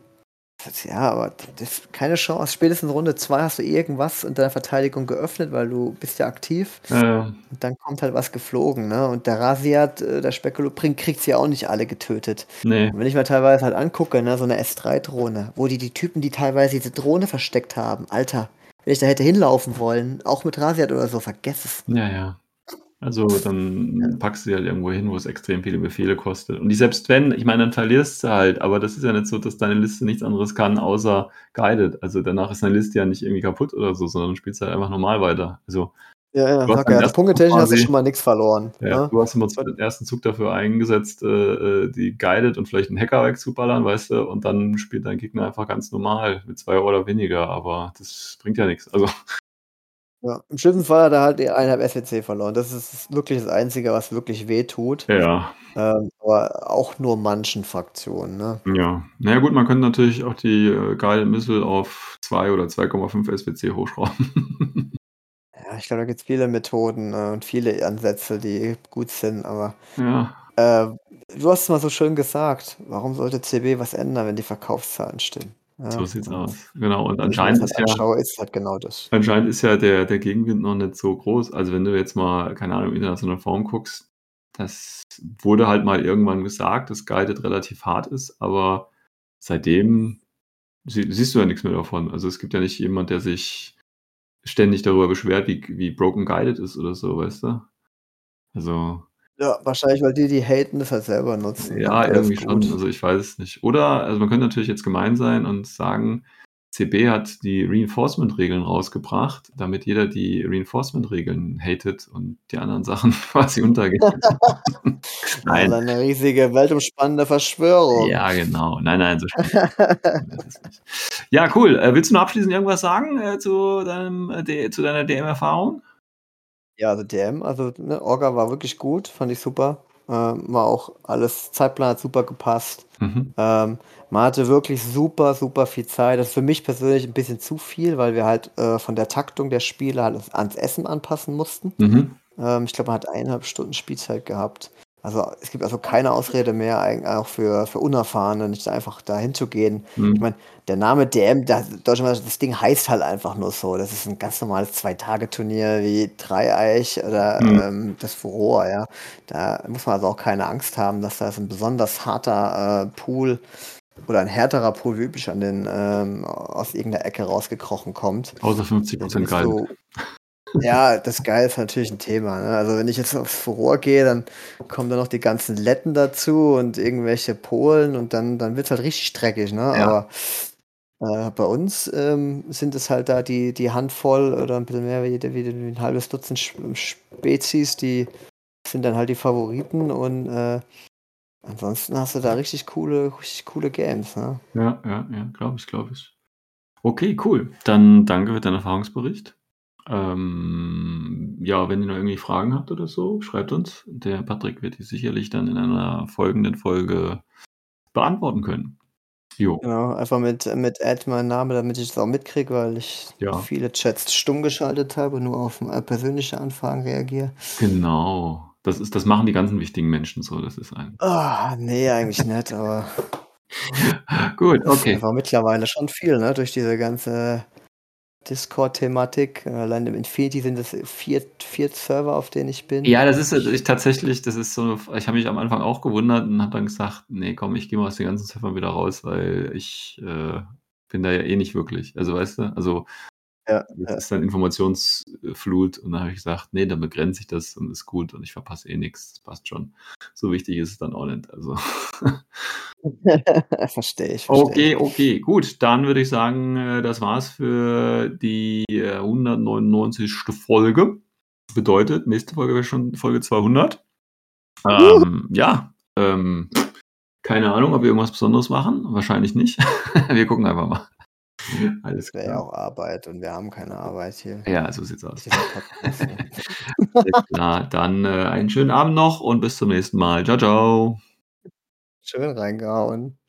ja, aber das ist keine Chance. Spätestens Runde 2 hast du irgendwas in deiner Verteidigung geöffnet, weil du bist ja aktiv äh, und dann kommt halt was geflogen, ne? Und der Rasiat, äh, der Spekulo bringt, kriegt sie ja auch nicht alle getötet. nee. Und wenn ich mir teilweise halt angucke, ne, so eine S3-Drohne, wo die, die Typen, die teilweise diese Drohne versteckt haben, Alter, wenn ich da hätte hinlaufen wollen, auch mit Rasiat oder so, vergess es. Ja, ja. Also dann packst du die halt irgendwo hin, wo es extrem viele Befehle kostet. Und die selbst wenn, ich meine, dann verlierst du halt, aber das ist ja nicht so, dass deine Liste nichts anderes kann, außer guided. Also danach ist deine Liste ja nicht irgendwie kaputt oder so, sondern du spielst halt einfach normal weiter. Also Ja, ja, sag ja, ersten punktetechnisch hast du schon mal nichts verloren. ja, ne? du hast immer den ersten Zug dafür eingesetzt, äh, äh, die guided und vielleicht einen Hacker wegzuballern, weißt du, und dann spielt dein Gegner einfach ganz normal mit zwei oder weniger, aber das bringt ja nichts. Also Ja. Im schlimmsten Fall hat er halt die eineinhalb SWC verloren. Das ist wirklich das Einzige, was wirklich weh tut. ja, Ähm, aber auch nur manchen Fraktionen. Ne? Ja, naja gut, man könnte natürlich auch die äh, Guided Missile auf 2 oder 2,5 SWC hochschrauben. Ja, ich glaube, da gibt es viele Methoden äh, und viele Ansätze, die gut sind. Aber ja, äh, du hast es mal so schön gesagt. Warum sollte CB was ändern, wenn die Verkaufszahlen stimmen? Ja, so sieht's und aus. Genau, und anscheinend ist halt ja, ist halt genau das. anscheinend ist ja der, der Gegenwind noch nicht so groß. Also wenn du jetzt mal, keine Ahnung, im internationalen Form guckst, das wurde halt mal irgendwann gesagt, dass Guided relativ hart ist, aber seitdem sie, siehst du ja nichts mehr davon. Also es gibt ja nicht jemand, der sich ständig darüber beschwert, wie, wie broken Guided ist oder so, weißt du? Also Ja, wahrscheinlich, weil die, die haten, das halt selber nutzen. Ja, irgendwie gut. schon. Also ich weiß es nicht. Oder, also man könnte natürlich jetzt gemein sein und sagen, CB hat die Reinforcement-Regeln rausgebracht, damit jeder die Reinforcement-Regeln hatet und die anderen Sachen quasi untergehen. Also nein. eine riesige weltumspannende Verschwörung. Ja, genau. Nein, nein, so ist es nicht. Ja, cool. Äh, willst du noch abschließend irgendwas sagen äh, zu, deinem, äh, zu deiner DM-Erfahrung? Ja, also DM, also ne, Orga war wirklich gut, fand ich super. Ähm, war auch alles, Zeitplan hat super gepasst. Mhm. Ähm, man hatte wirklich super, super viel Zeit. Das ist für mich persönlich ein bisschen zu viel, weil wir halt äh, von der Taktung der Spiele halt ans Essen anpassen mussten. Mhm. Ähm, ich glaube, man hat eineinhalb Stunden Spielzeit gehabt. Also es gibt also keine Ausrede mehr, eigentlich auch für, für Unerfahrene, nicht einfach dahin zu gehen. Ich Mhm. meine, der Name DM, da, Deutschland, das Ding heißt halt einfach nur so. Das ist ein ganz normales Zwei-Tage-Turnier wie Dreieich oder Mhm. ähm, das Furore, ja. Da muss man also auch keine Angst haben, dass da ein besonders harter äh, Pool oder ein härterer Pool wie üblich an den ähm, aus irgendeiner Ecke rausgekrochen kommt. Außer 50% Dann bist geil. du- Ja, das Geil ist natürlich ein Thema. Ne? Also wenn ich jetzt aufs Furor gehe, dann kommen da noch die ganzen Letten dazu und irgendwelche Polen und dann, dann wird es halt richtig dreckig. Ne? Ja. Aber äh, bei uns ähm, sind es halt da die, die Handvoll oder ein bisschen mehr wie, wie, wie ein halbes Dutzend Spezies, die sind dann halt die Favoriten und äh, ansonsten hast du da richtig coole, richtig coole Games. Ne? Ja, ja, ja, glaube ich, glaube ich. Okay, cool. Dann danke für deinen Erfahrungsbericht. Ähm, ja, wenn ihr noch irgendwie Fragen habt oder so, schreibt uns. Der Patrick wird die sicherlich dann in einer folgenden Folge beantworten können. Jo, Genau, einfach mit, mit Add meinen Namen, damit ich das auch mitkriege, weil ich Ja. viele Chats stumm geschaltet habe und nur auf äh, persönliche Anfragen reagiere. genau. Das ist, das machen die ganzen wichtigen Menschen so. Das ist ein. Ah, nee, eigentlich nicht, aber Gut, das ist okay. mittlerweile schon viel, ne? Durch diese ganze Discord-Thematik. Äh, Allein im Infinity sind es vier, vier Server, auf denen ich bin. Ja, das ist ich, tatsächlich, das ist so, ich habe mich am Anfang auch gewundert und habe dann gesagt, nee, komm, ich gehe mal aus den ganzen Ziffern wieder raus, weil ich äh, bin da ja eh nicht wirklich. Also weißt du, also Ja, das ja. ist dann Informationsflut und dann habe ich gesagt, nee, dann begrenze ich das und ist gut und ich verpasse eh nichts, das passt schon. So wichtig ist es dann auch nicht. Also verstehe ich, verstehe Okay, okay, gut. Dann würde ich sagen, äh, das war's für die äh, 199. Folge. Bedeutet, nächste Folge wäre schon Folge 200. Ähm, ja, ähm, keine Ahnung, ob wir irgendwas Besonderes machen. Wahrscheinlich nicht. wir gucken einfach mal. Alles Das wäre ja klar. auch Arbeit und wir haben keine Arbeit hier. Ja, so sieht's aus. Ne? Alles klar. Dann äh, einen schönen Abend noch und bis zum nächsten Mal. Ciao, ciao. Schön reingehauen.